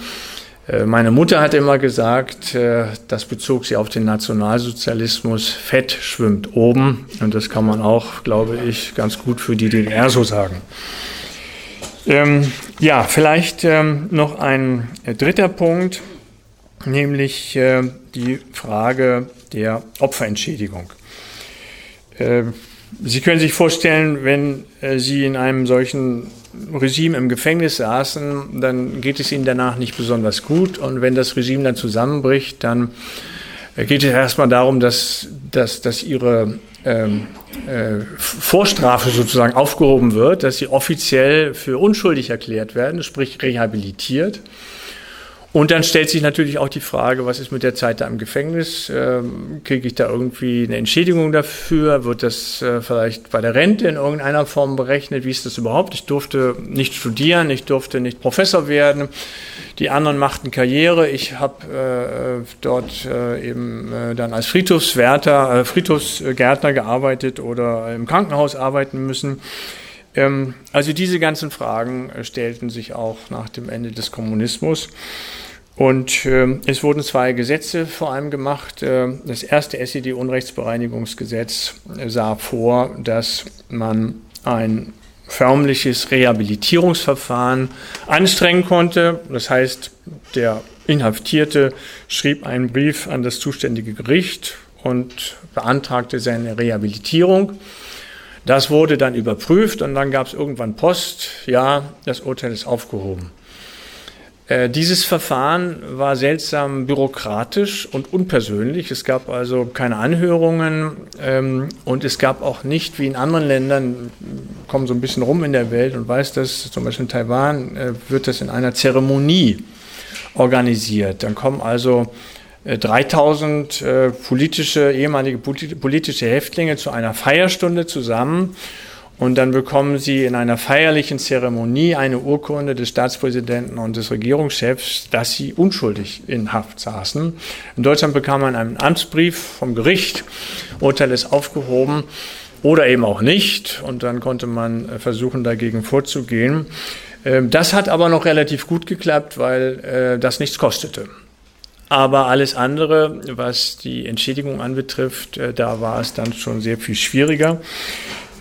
Speaker 1: Meine Mutter hat immer gesagt, das bezog sie auf den Nationalsozialismus, Fett schwimmt oben. Und das kann man auch, glaube ich, ganz gut für die DDR so sagen. Ähm, ja, vielleicht ähm, noch ein äh, dritter Punkt, nämlich äh, die Frage der Opferentschädigung. Äh, Sie können sich vorstellen, wenn äh, Sie in einem solchen Regime im Gefängnis saßen, dann geht es Ihnen danach nicht besonders gut. Und wenn das Regime dann zusammenbricht, dann äh, geht es erstmal darum, dass, dass, dass Ihre ähm, äh, Vorstrafe sozusagen aufgehoben wird, dass Sie offiziell für unschuldig erklärt werden, sprich rehabilitiert. Und dann stellt sich natürlich auch die Frage, was ist mit der Zeit da im Gefängnis? Ähm, Kriege ich da irgendwie eine Entschädigung dafür? Wird das äh, vielleicht bei der Rente in irgendeiner Form berechnet? Wie ist das überhaupt? Ich durfte nicht studieren, ich durfte nicht Professor werden. Die anderen machten Karriere. Ich habe äh, dort äh, eben äh, dann als Friedhofswärter, äh, Friedhofsgärtner gearbeitet oder im Krankenhaus arbeiten müssen. Ähm, also diese ganzen Fragen äh, stellten sich auch nach dem Ende des Kommunismus. Und äh, es wurden zwei Gesetze vor allem gemacht. Äh, das erste SED-Unrechtsbereinigungsgesetz äh, sah vor, dass man ein förmliches Rehabilitierungsverfahren anstrengen konnte. Das heißt, der Inhaftierte schrieb einen Brief an das zuständige Gericht und beantragte seine Rehabilitierung. Das wurde dann überprüft und dann gab es irgendwann Post, ja, das Urteil ist aufgehoben. Äh, dieses Verfahren war seltsam bürokratisch und unpersönlich. Es gab also keine Anhörungen ähm, und es gab auch nicht, wie in anderen Ländern, kommen so ein bisschen rum in der Welt und weiß das, zum Beispiel in Taiwan äh, wird das in einer Zeremonie organisiert. Dann kommen also 3000 äh, äh, politische, ehemalige politische Häftlinge zu einer Feierstunde zusammen und dann bekommen sie in einer feierlichen Zeremonie eine Urkunde des Staatspräsidenten und des Regierungschefs, dass sie unschuldig in Haft saßen. In Deutschland bekam man einen Amtsbrief vom Gericht, Urteil ist aufgehoben oder eben auch nicht und dann konnte man äh, versuchen, dagegen vorzugehen. Ähm, das hat aber noch relativ gut geklappt, weil das nichts kostete. Aber alles andere, was die Entschädigung anbetrifft, äh, da war es dann schon sehr viel schwieriger.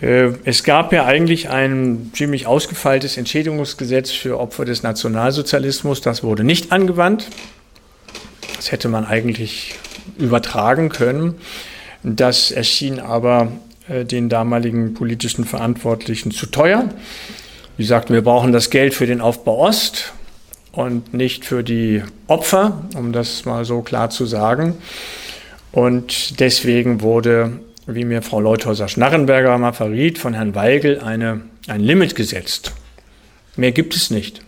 Speaker 1: Äh, es gab ja eigentlich ein ziemlich ausgefeiltes Entschädigungsgesetz für Opfer des Nationalsozialismus. Das wurde nicht angewandt. Das hätte man eigentlich übertragen können. Das erschien aber äh, den damaligen politischen Verantwortlichen zu teuer. Die sagten, wir brauchen das Geld für den Aufbau Ost und nicht für die Opfer, um das mal so klar zu sagen. Und deswegen wurde, wie mir Frau Leuthäuser-Schnarrenberger mal verriet, von Herrn Weigel eine, ein Limit gesetzt. Mehr gibt es nicht.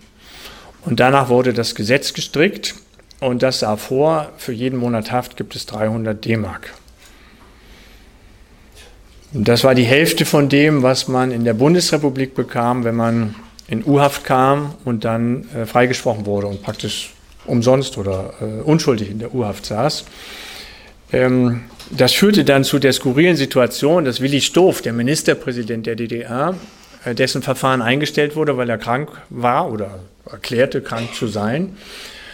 Speaker 1: Und danach wurde das Gesetz gestrickt und das sah vor, für jeden Monat Haft gibt es 300 D-Mark. Das war die Hälfte von dem, was man in der Bundesrepublik bekam, wenn man in U-Haft kam und dann äh, freigesprochen wurde und praktisch umsonst oder äh, unschuldig in der U-Haft saß. Ähm, das führte dann zu der skurrilen Situation, dass Willi Stoff, der Ministerpräsident der DDR, äh, dessen Verfahren eingestellt wurde, weil er krank war oder erklärte, krank zu sein,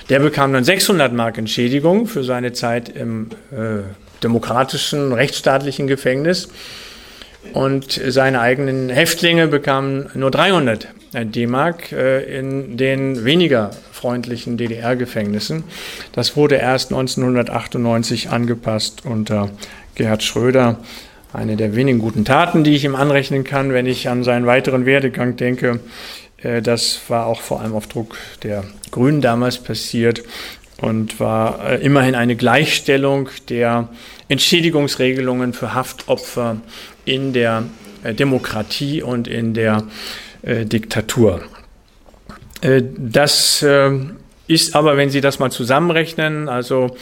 Speaker 1: der bekam dann 600 Mark Entschädigung für seine Zeit im äh, demokratischen, rechtsstaatlichen Gefängnis. Und seine eigenen Häftlinge bekamen nur 300 D-Mark äh, in den weniger freundlichen DDR-Gefängnissen. Das wurde erst 1998 angepasst unter Gerhard Schröder. Eine der wenigen guten Taten, die ich ihm anrechnen kann, wenn ich an seinen weiteren Werdegang denke. Äh, das war auch vor allem auf Druck der Grünen damals passiert und war äh, immerhin eine Gleichstellung der Entschädigungsregelungen für Haftopfer in der Demokratie und in der äh, Diktatur. Äh, das äh, ist aber, wenn Sie das mal zusammenrechnen, also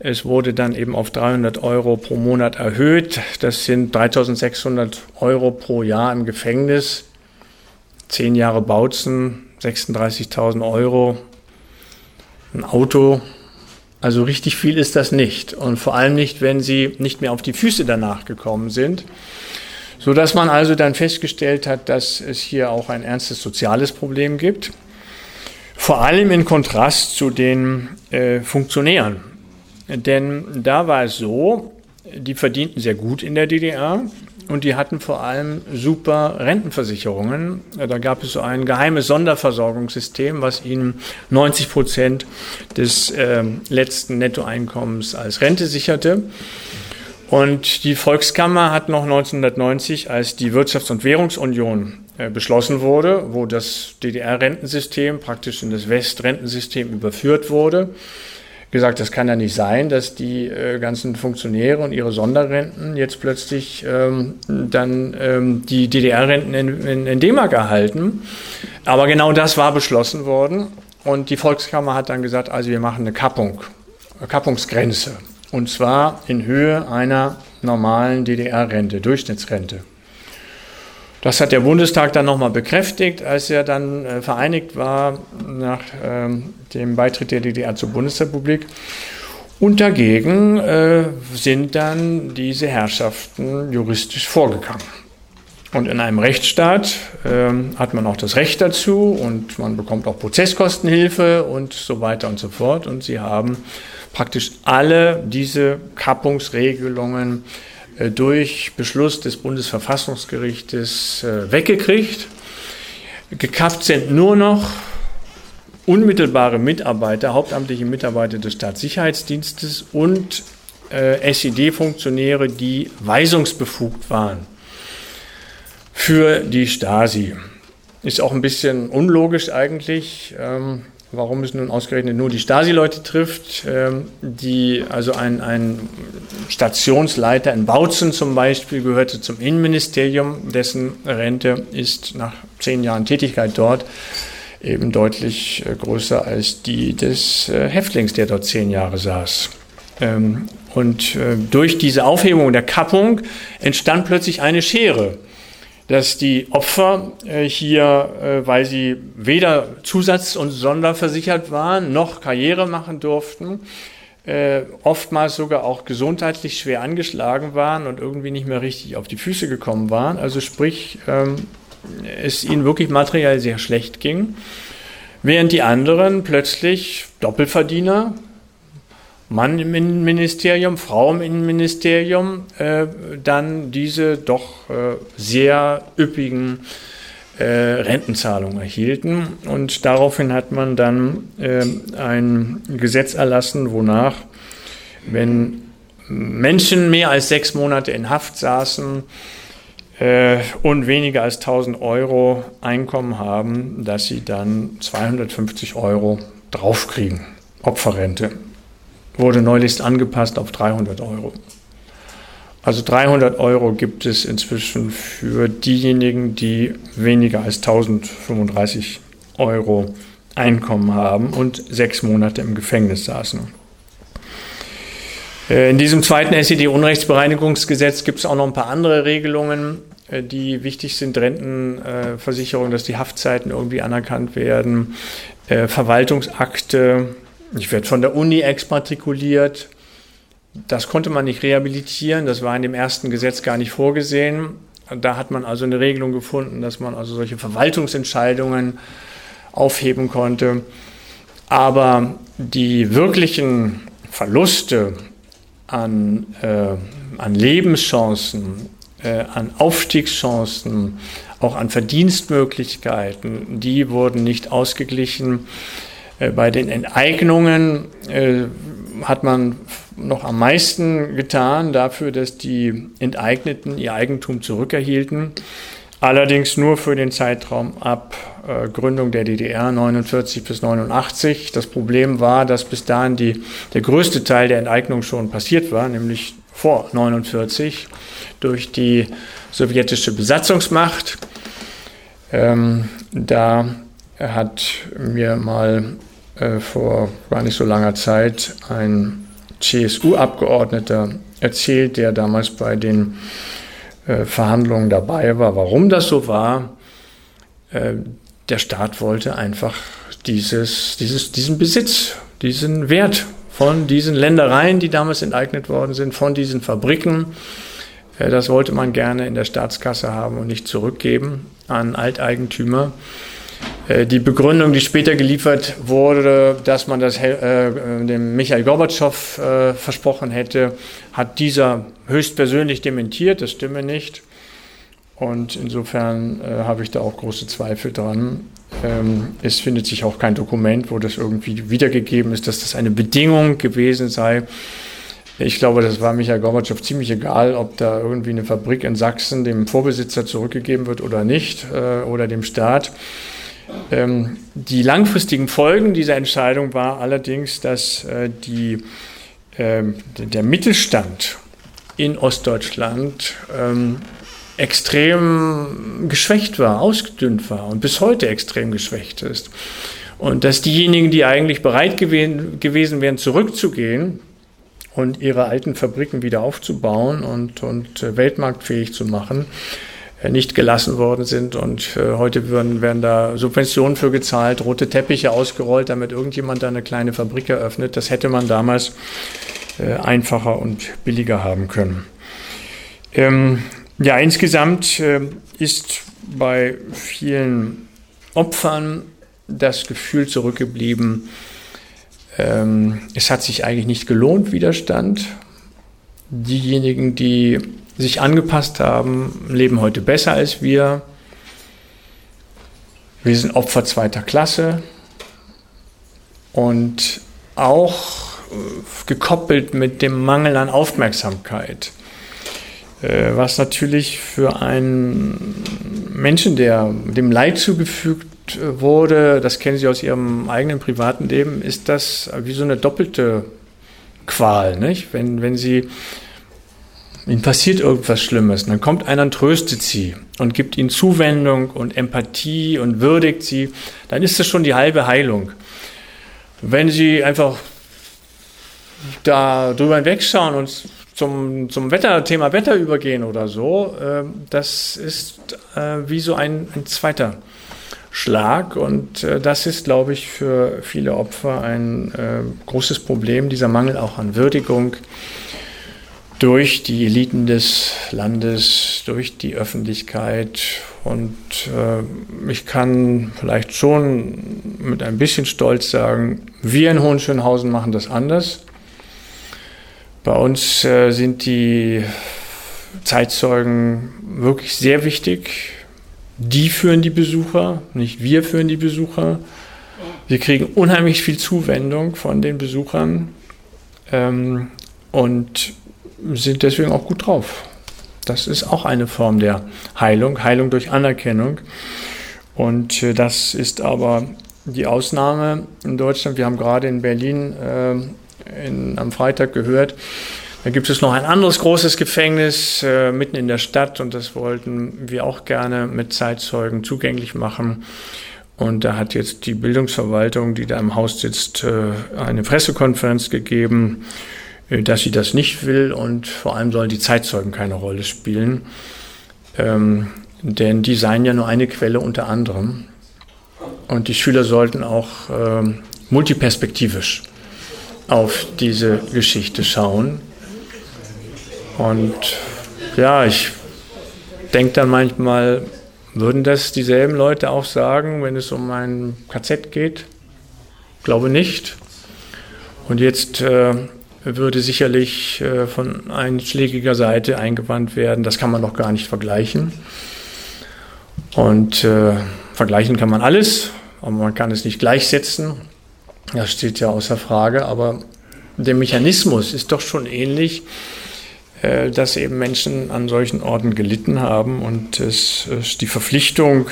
Speaker 1: es wurde dann eben auf 300 Euro pro Monat erhöht. Das sind 3600 Euro pro Jahr im Gefängnis. Zehn Jahre Bautzen, 36.000 Euro. Ein Auto. Also richtig viel ist das nicht. Und vor allem nicht, wenn Sie nicht mehr auf die Füße danach gekommen sind so dass man also dann festgestellt hat, dass es hier auch ein ernstes soziales Problem gibt. Vor allem in Kontrast zu den äh, Funktionären. Denn da war es so, die verdienten sehr gut in der DDR und die hatten vor allem super Rentenversicherungen. Da gab es so ein geheimes Sonderversorgungssystem, was ihnen 90 Prozent des äh, letzten Nettoeinkommens als Rente sicherte. Und die Volkskammer hat noch 1990, als die Wirtschafts- und Währungsunion äh, beschlossen wurde, wo das DDR-Rentensystem praktisch in das Westrentensystem überführt wurde, gesagt, das kann ja nicht sein, dass die äh, ganzen Funktionäre und ihre Sonderrenten jetzt plötzlich ähm, dann ähm, die DDR-Renten in, in, in D-Mark erhalten. Aber genau das war beschlossen worden. Und die Volkskammer hat dann gesagt, also wir machen eine Kappung, eine Kappungsgrenze. Und zwar in Höhe einer normalen DDR-Rente, Durchschnittsrente. Das hat der Bundestag dann nochmal bekräftigt, als er dann äh, vereinigt war nach ähm, dem Beitritt der DDR zur Bundesrepublik. Und dagegen äh, sind dann diese Herrschaften juristisch vorgegangen. Und in einem Rechtsstaat äh, hat man auch das Recht dazu und man bekommt auch Prozesskostenhilfe und so weiter und so fort. Und sie haben praktisch alle diese Kappungsregelungen äh, durch Beschluss des Bundesverfassungsgerichtes äh, weggekriegt. Gekappt sind nur noch unmittelbare Mitarbeiter, hauptamtliche Mitarbeiter des Staatssicherheitsdienstes und äh, SED-Funktionäre, die weisungsbefugt waren für die Stasi. Ist auch ein bisschen unlogisch eigentlich. Ähm, warum es nun ausgerechnet nur die Stasi-Leute trifft, ähm, die, also ein, ein Stationsleiter in Bautzen zum Beispiel gehörte zum Innenministerium, dessen Rente ist nach zehn Jahren Tätigkeit dort eben deutlich äh, größer als die des äh, Häftlings, der dort zehn Jahre saß. Ähm, und äh, durch diese Aufhebung der Kappung entstand plötzlich eine Schere dass die Opfer äh, hier, äh, weil sie weder zusatz- und sonderversichert waren, noch Karriere machen durften, äh, oftmals sogar auch gesundheitlich schwer angeschlagen waren und irgendwie nicht mehr richtig auf die Füße gekommen waren. Also sprich, ähm, es ihnen wirklich materiell sehr schlecht ging, während die anderen plötzlich Doppelverdiener, Mann im Innenministerium, Frau im Innenministerium, äh, dann diese doch äh, sehr üppigen äh, Rentenzahlungen erhielten. Und daraufhin hat man dann äh, ein Gesetz erlassen, wonach, wenn Menschen mehr als sechs Monate in Haft saßen äh, und weniger als 1000 Euro Einkommen haben, dass sie dann 250 Euro draufkriegen, Opferrente wurde neulich angepasst auf 300 Euro. Also 300 Euro gibt es inzwischen für diejenigen, die weniger als 1035 Euro Einkommen haben und sechs Monate im Gefängnis saßen. Äh, in diesem zweiten SED-Unrechtsbereinigungsgesetz gibt es auch noch ein paar andere Regelungen, äh, die wichtig sind. Rentenversicherung, dass die Haftzeiten irgendwie anerkannt werden, äh, Verwaltungsakte, ich werde von der Uni exmatrikuliert. Das konnte man nicht rehabilitieren, das war in dem ersten Gesetz gar nicht vorgesehen. Da hat man also eine Regelung gefunden, dass man also solche Verwaltungsentscheidungen aufheben konnte. Aber die wirklichen Verluste an, äh, an Lebenschancen, äh, an Aufstiegschancen, auch an Verdienstmöglichkeiten, die wurden nicht ausgeglichen. Äh, bei den Enteignungen äh, hat man noch am meisten getan dafür, dass die Enteigneten ihr Eigentum zurückerhielten. Allerdings nur für den Zeitraum ab äh, Gründung der DDR 49 bis 89. Das Problem war, dass bis dahin die, der größte Teil der Enteignung schon passiert war, nämlich vor 49 durch die sowjetische Besatzungsmacht. Ähm, da hat mir mal äh, vor gar nicht so langer Zeit ein CSU-Abgeordneter erzählt, der damals bei den äh, Verhandlungen dabei war, warum das so war. Äh, der Staat wollte einfach dieses, dieses, diesen Besitz, diesen Wert von diesen Ländereien, die damals enteignet worden sind, von diesen Fabriken. Äh, das wollte man gerne in der Staatskasse haben und nicht zurückgeben an Alteigentümer. Äh, die Begründung, die später geliefert wurde, dass man das äh, dem Michael Gorbatschow äh, versprochen hätte, hat dieser höchstpersönlich dementiert, das stimme nicht. Und insofern äh, habe ich da auch große Zweifel dran. Ähm, es findet sich auch kein Dokument, wo das irgendwie wiedergegeben ist, dass das eine Bedingung gewesen sei. Ich glaube, das war Michael Gorbatschow ziemlich egal, ob da irgendwie eine Fabrik in Sachsen dem Vorbesitzer zurückgegeben wird oder nicht äh, oder dem Staat. Ähm, die langfristigen Folgen dieser Entscheidung war allerdings, dass äh, die, äh, der Mittelstand in Ostdeutschland ähm, extrem geschwächt war, ausgedünnt war und bis heute extrem geschwächt ist. Und dass diejenigen, die eigentlich bereit gewesen, wären, zurückzugehen und ihre alten Fabriken wieder aufzubauen und, und äh, weltmarktfähig zu machen, nicht gelassen worden sind. Und äh, heute werden, werden da Subventionen für gezahlt, rote Teppiche ausgerollt, damit irgendjemand da eine kleine Fabrik eröffnet. Das hätte man damals äh, einfacher und billiger haben können. Ähm, ja, insgesamt äh, ist bei vielen Opfern das Gefühl zurückgeblieben, ähm, es hat sich eigentlich nicht gelohnt, Widerstand. Diejenigen, die sich angepasst haben, leben heute besser als wir. Wir sind Opfer zweiter Klasse und auch äh, gekoppelt mit dem Mangel an Aufmerksamkeit. Äh, was natürlich für einen Menschen, der dem Leid zugefügt äh, wurde, das kennen Sie aus Ihrem eigenen privaten Leben, ist das wie so eine doppelte Qual. Nicht? Wenn, wenn Sie, Ihnen passiert irgendwas Schlimmes, dann kommt einer und tröstet Sie und gibt Ihnen Zuwendung und Empathie und würdigt Sie, dann ist das schon die halbe Heilung. Wenn Sie einfach da drüber hinwegschauen und zum, zum Wetter, Thema Wetter übergehen oder so, äh, das ist äh, wie so ein, ein zweiter Schlag. Und äh, das ist, glaube ich, für viele Opfer ein äh, großes Problem, dieser Mangel auch an Würdigung durch die Eliten des Landes, durch die Öffentlichkeit. Und äh, ich kann vielleicht schon mit ein bisschen Stolz sagen, wir in Hohenschönhausen machen das anders. Bei uns äh, sind die Zeitzeugen wirklich sehr wichtig. Die führen die Besucher, nicht wir führen die Besucher. Wir kriegen unheimlich viel Zuwendung von den Besuchern ähm, und sind deswegen auch gut drauf. Das ist auch eine Form der Heilung, Heilung durch Anerkennung. Und äh, das ist aber die Ausnahme in Deutschland. Wir haben gerade in Berlin äh, in, am Freitag gehört. Da gibt es noch ein anderes großes Gefängnis äh, mitten in der Stadt und das wollten wir auch gerne mit Zeitzeugen zugänglich machen. Und da hat jetzt die Bildungsverwaltung, die da im Haus sitzt, äh, eine Pressekonferenz gegeben, dass sie das nicht will und vor allem sollen die Zeitzeugen keine Rolle spielen. Ähm, denn die seien ja nur eine Quelle unter anderem. Und die Schüler sollten auch ähm, multiperspektivisch auf diese Geschichte schauen. Und ja, ich denke dann manchmal, würden das dieselben Leute auch sagen, wenn es um ein KZ geht? Glaube nicht. Und jetzt äh, würde sicherlich äh, von einschlägiger Seite eingewandt werden, das kann man doch gar nicht vergleichen. Und äh, vergleichen kann man alles, aber man kann es nicht gleichsetzen. Das steht ja außer Frage, aber der Mechanismus ist doch schon ähnlich, äh, dass eben Menschen an solchen Orten gelitten haben und es die Verpflichtung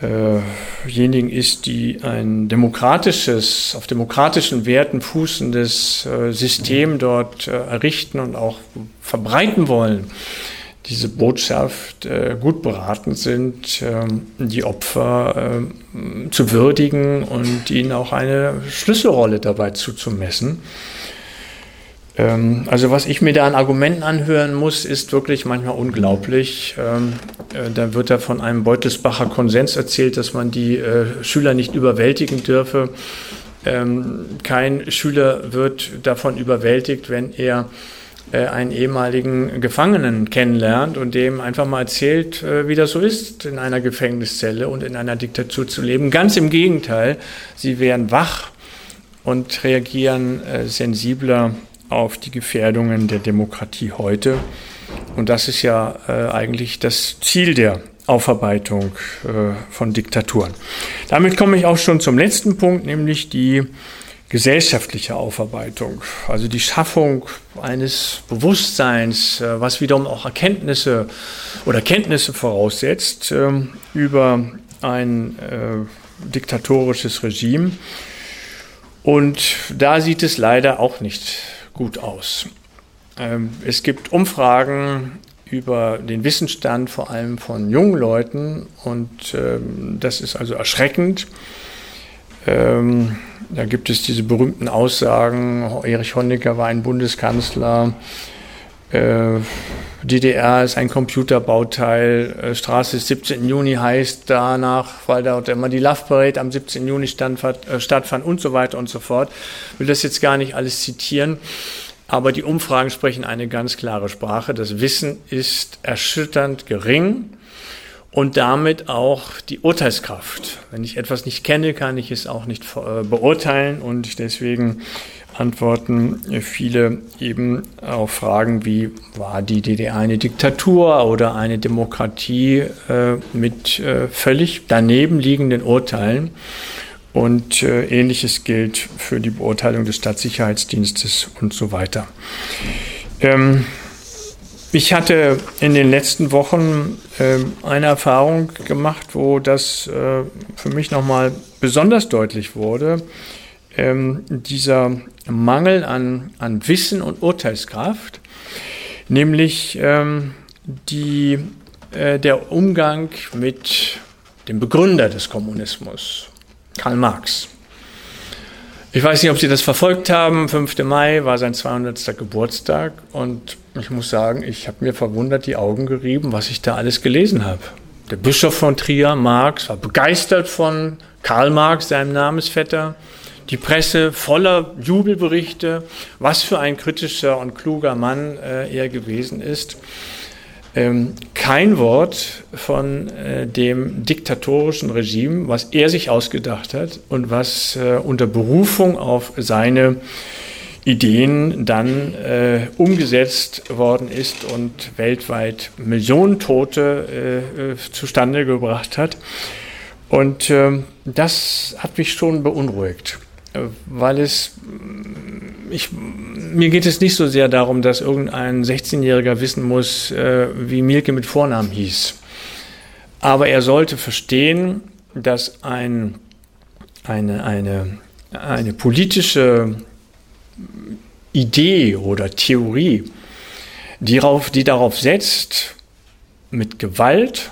Speaker 1: derjenigen ist, die ein demokratisches, auf demokratischen Werten fußendes äh, System dort äh, errichten und auch verbreiten wollen diese Botschaft äh, gut beraten sind, ähm, die Opfer äh, zu würdigen und ihnen auch eine Schlüsselrolle dabei zuzumessen. Ähm, also was ich mir da an Argumenten anhören muss, ist wirklich manchmal unglaublich. Ähm, äh, da wird da von einem Beutelsbacher Konsens erzählt, dass man die äh, Schüler nicht überwältigen dürfe. Ähm, kein Schüler wird davon überwältigt, wenn er äh, einen ehemaligen Gefangenen kennenlernt und dem einfach mal erzählt, äh, wie das so ist, in einer Gefängniszelle und in einer Diktatur zu leben. Ganz im Gegenteil, sie werden wach und reagieren äh, sensibler auf die Gefährdungen der Demokratie heute. Und das ist ja äh, eigentlich das Ziel der Aufarbeitung äh, von Diktaturen. Damit komme ich auch schon zum letzten Punkt, nämlich die gesellschaftliche Aufarbeitung, also die Schaffung eines Bewusstseins, äh, was wiederum auch Erkenntnisse oder Kenntnisse voraussetzt ähm, über ein äh, diktatorisches Regime. Und da sieht es leider auch nicht gut aus. Ähm, es gibt Umfragen über den Wissensstand vor allem von jungen Leuten und ähm, das ist also erschreckend. Ähm, da gibt es diese berühmten Aussagen, Erich Honecker war ein Bundeskanzler, äh, DDR ist ein Computerbauteil, äh, Straße des 17. Juni heißt danach, weil dort immer die Love Parade am 17. Juni stand, äh, stattfand und so weiter und so fort. Ich will das jetzt gar nicht alles zitieren. Aber die Umfragen sprechen eine ganz klare Sprache. Das Wissen ist erschütternd gering und damit auch die Urteilskraft. Wenn ich etwas nicht kenne, kann ich es auch nicht äh, beurteilen und deswegen antworten viele eben auf Fragen wie, war die DDR eine Diktatur oder eine Demokratie äh, mit äh, völlig daneben liegenden Urteilen. Und äh, ähnliches gilt für die Beurteilung des Staatssicherheitsdienstes und so weiter. Ähm, ich hatte in den letzten Wochen äh, eine Erfahrung gemacht, wo das äh, für mich nochmal besonders deutlich wurde. Ähm, dieser Mangel an, an Wissen und Urteilskraft, nämlich ähm, die, äh, der Umgang mit dem Begründer des Kommunismus, Karl Marx. Ich weiß nicht, ob Sie das verfolgt haben. 5. Mai war sein 200. Geburtstag und ich muss sagen, ich habe mir verwundert die Augen gerieben, was ich da alles gelesen habe. Der Bischof von Trier, Marx, war begeistert von Karl Marx, seinem Namensvetter. Die Presse voller Jubelberichte, was für ein kritischer und kluger Mann äh, er gewesen ist ähm, kein Wort von äh, dem diktatorischen Regime, was er sich ausgedacht hat und was äh, unter Berufung auf seine Ideen dann äh, umgesetzt worden ist und weltweit Millionen Tote äh, äh, zustande gebracht hat. Und ähm, das hat mich schon beunruhigt, weil es ich, mir geht es nicht so sehr darum, dass irgendein 16-Jähriger wissen muss, äh, wie Mielke mit Vornamen hieß. Aber er sollte verstehen, dass ein, eine, eine, eine politische Idee oder Theorie, die darauf, die darauf setzt, mit Gewalt,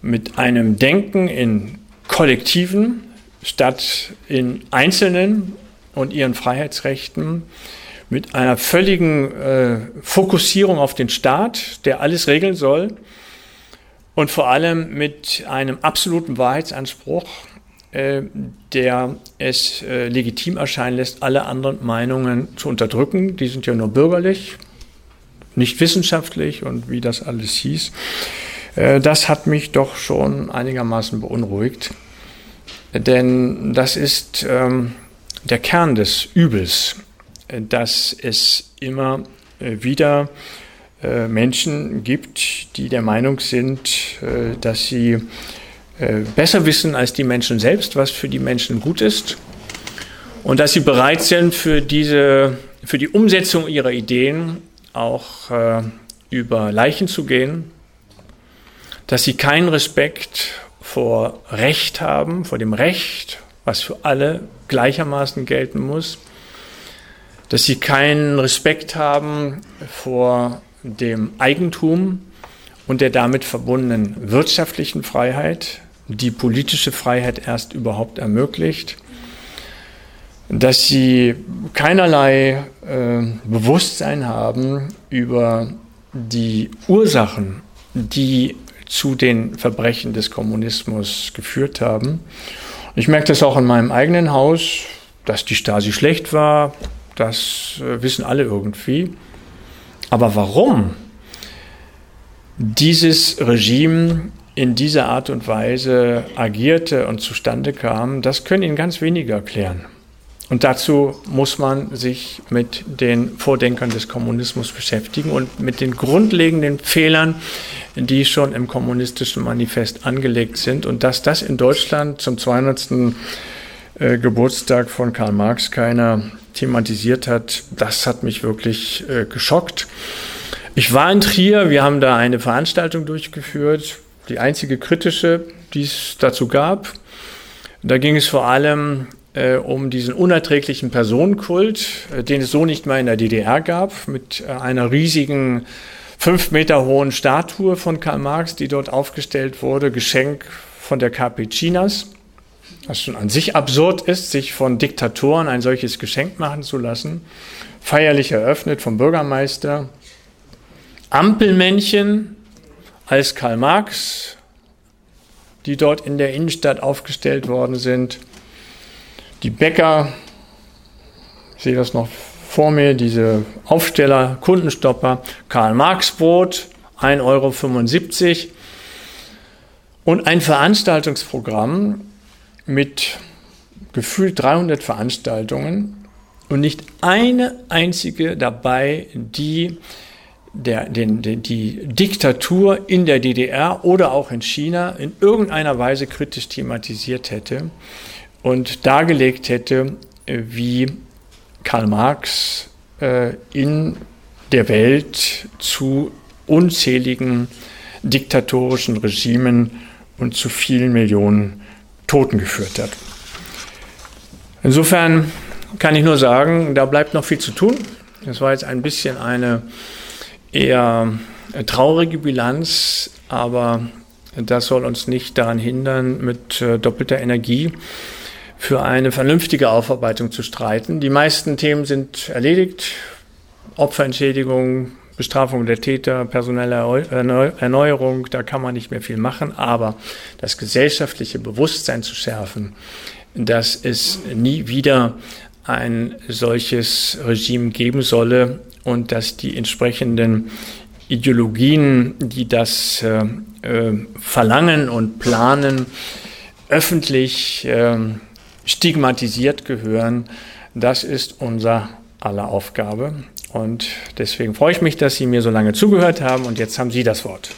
Speaker 1: mit einem Denken in Kollektiven statt in Einzelnen und ihren Freiheitsrechten mit einer völligen äh, Fokussierung auf den Staat, der alles regeln soll, und vor allem mit einem absoluten Wahrheitsanspruch, äh, der es äh, legitim erscheinen lässt, alle anderen Meinungen zu unterdrücken. Die sind ja nur bürgerlich, nicht wissenschaftlich und wie das alles hieß. Äh, das hat mich doch schon einigermaßen beunruhigt, denn das ist ähm, der Kern des Übels, äh, dass es immer äh, wieder äh, Menschen gibt, die der Meinung sind, dass sie besser wissen als die Menschen selbst, was für die Menschen gut ist. Und dass sie bereit sind, für, diese, für die Umsetzung ihrer Ideen auch über Leichen zu gehen, dass sie keinen Respekt vor Recht haben, vor dem Recht, was für alle gleichermaßen gelten muss, dass sie keinen Respekt haben vor dem Eigentum und der damit verbundenen wirtschaftlichen Freiheit, die politische Freiheit erst überhaupt ermöglicht, dass sie keinerlei äh, Bewusstsein haben über die Ursachen, die zu den Verbrechen des Kommunismus geführt haben ich merke das auch in meinem eigenen Haus, dass die Stasi schlecht war, das äh, wissen alle irgendwie. Aber warum dieses Regime in dieser Art und Weise agierte und zustande kam, das können Ihnen ganz wenige erklären. Und dazu muss man sich mit den Vordenkern des Kommunismus beschäftigen und mit den grundlegenden Fehlern, die schon im kommunistischen Manifest angelegt sind. Und dass das in Deutschland zum 200. Äh, Geburtstag von Karl Marx keiner thematisiert hat, das hat mich wirklich äh, geschockt. Ich war in Trier, wir haben da eine Veranstaltung durchgeführt, die einzige kritische, die es dazu gab. Da ging es vor allem äh, um diesen unerträglichen Personenkult, äh, den es so nicht mal in der DDR gab, mit äh, einer riesigen fünf Meter hohen Statue von Karl Marx, die dort aufgestellt wurde, Geschenk von der KP Chinas, was schon an sich absurd ist, sich von Diktatoren ein solches Geschenk machen zu lassen, feierlich eröffnet vom Bürgermeister. Ampelmännchen als Karl Marx, die dort in der Innenstadt aufgestellt worden sind. Die Bäcker, ich sehe das noch vor mir, diese Aufsteller, Kundenstopper, Karl Marx Brot, 1,75 Euro. Und ein Veranstaltungsprogramm mit gefühlt 300 Veranstaltungen und nicht eine einzige dabei, die der, den, den, die Diktatur in der DDR oder auch in China in irgendeiner Weise kritisch thematisiert hätte und dargelegt hätte, wie Karl Marx äh, in der Welt zu unzähligen diktatorischen Regimen und zu vielen Millionen Toten geführt hat. Insofern kann ich nur sagen, da bleibt noch viel zu tun. Das war jetzt ein bisschen eine eher traurige Bilanz, aber das soll uns nicht daran hindern, mit äh, doppelter Energie für eine vernünftige Aufarbeitung zu streiten. Die meisten Themen sind erledigt. Opferentschädigung, Bestrafung der Täter, personelle Erneuerung, da kann man nicht mehr viel machen, aber das gesellschaftliche Bewusstsein zu schärfen, dass es nie wieder ein solches Regime geben solle und dass die entsprechenden Ideologien, die das äh, äh, verlangen und planen, öffentlich äh, stigmatisiert gehören. Das ist unser aller Aufgabe. Und deswegen freue ich mich, dass Sie mir so lange zugehört haben. Und jetzt haben Sie das Wort.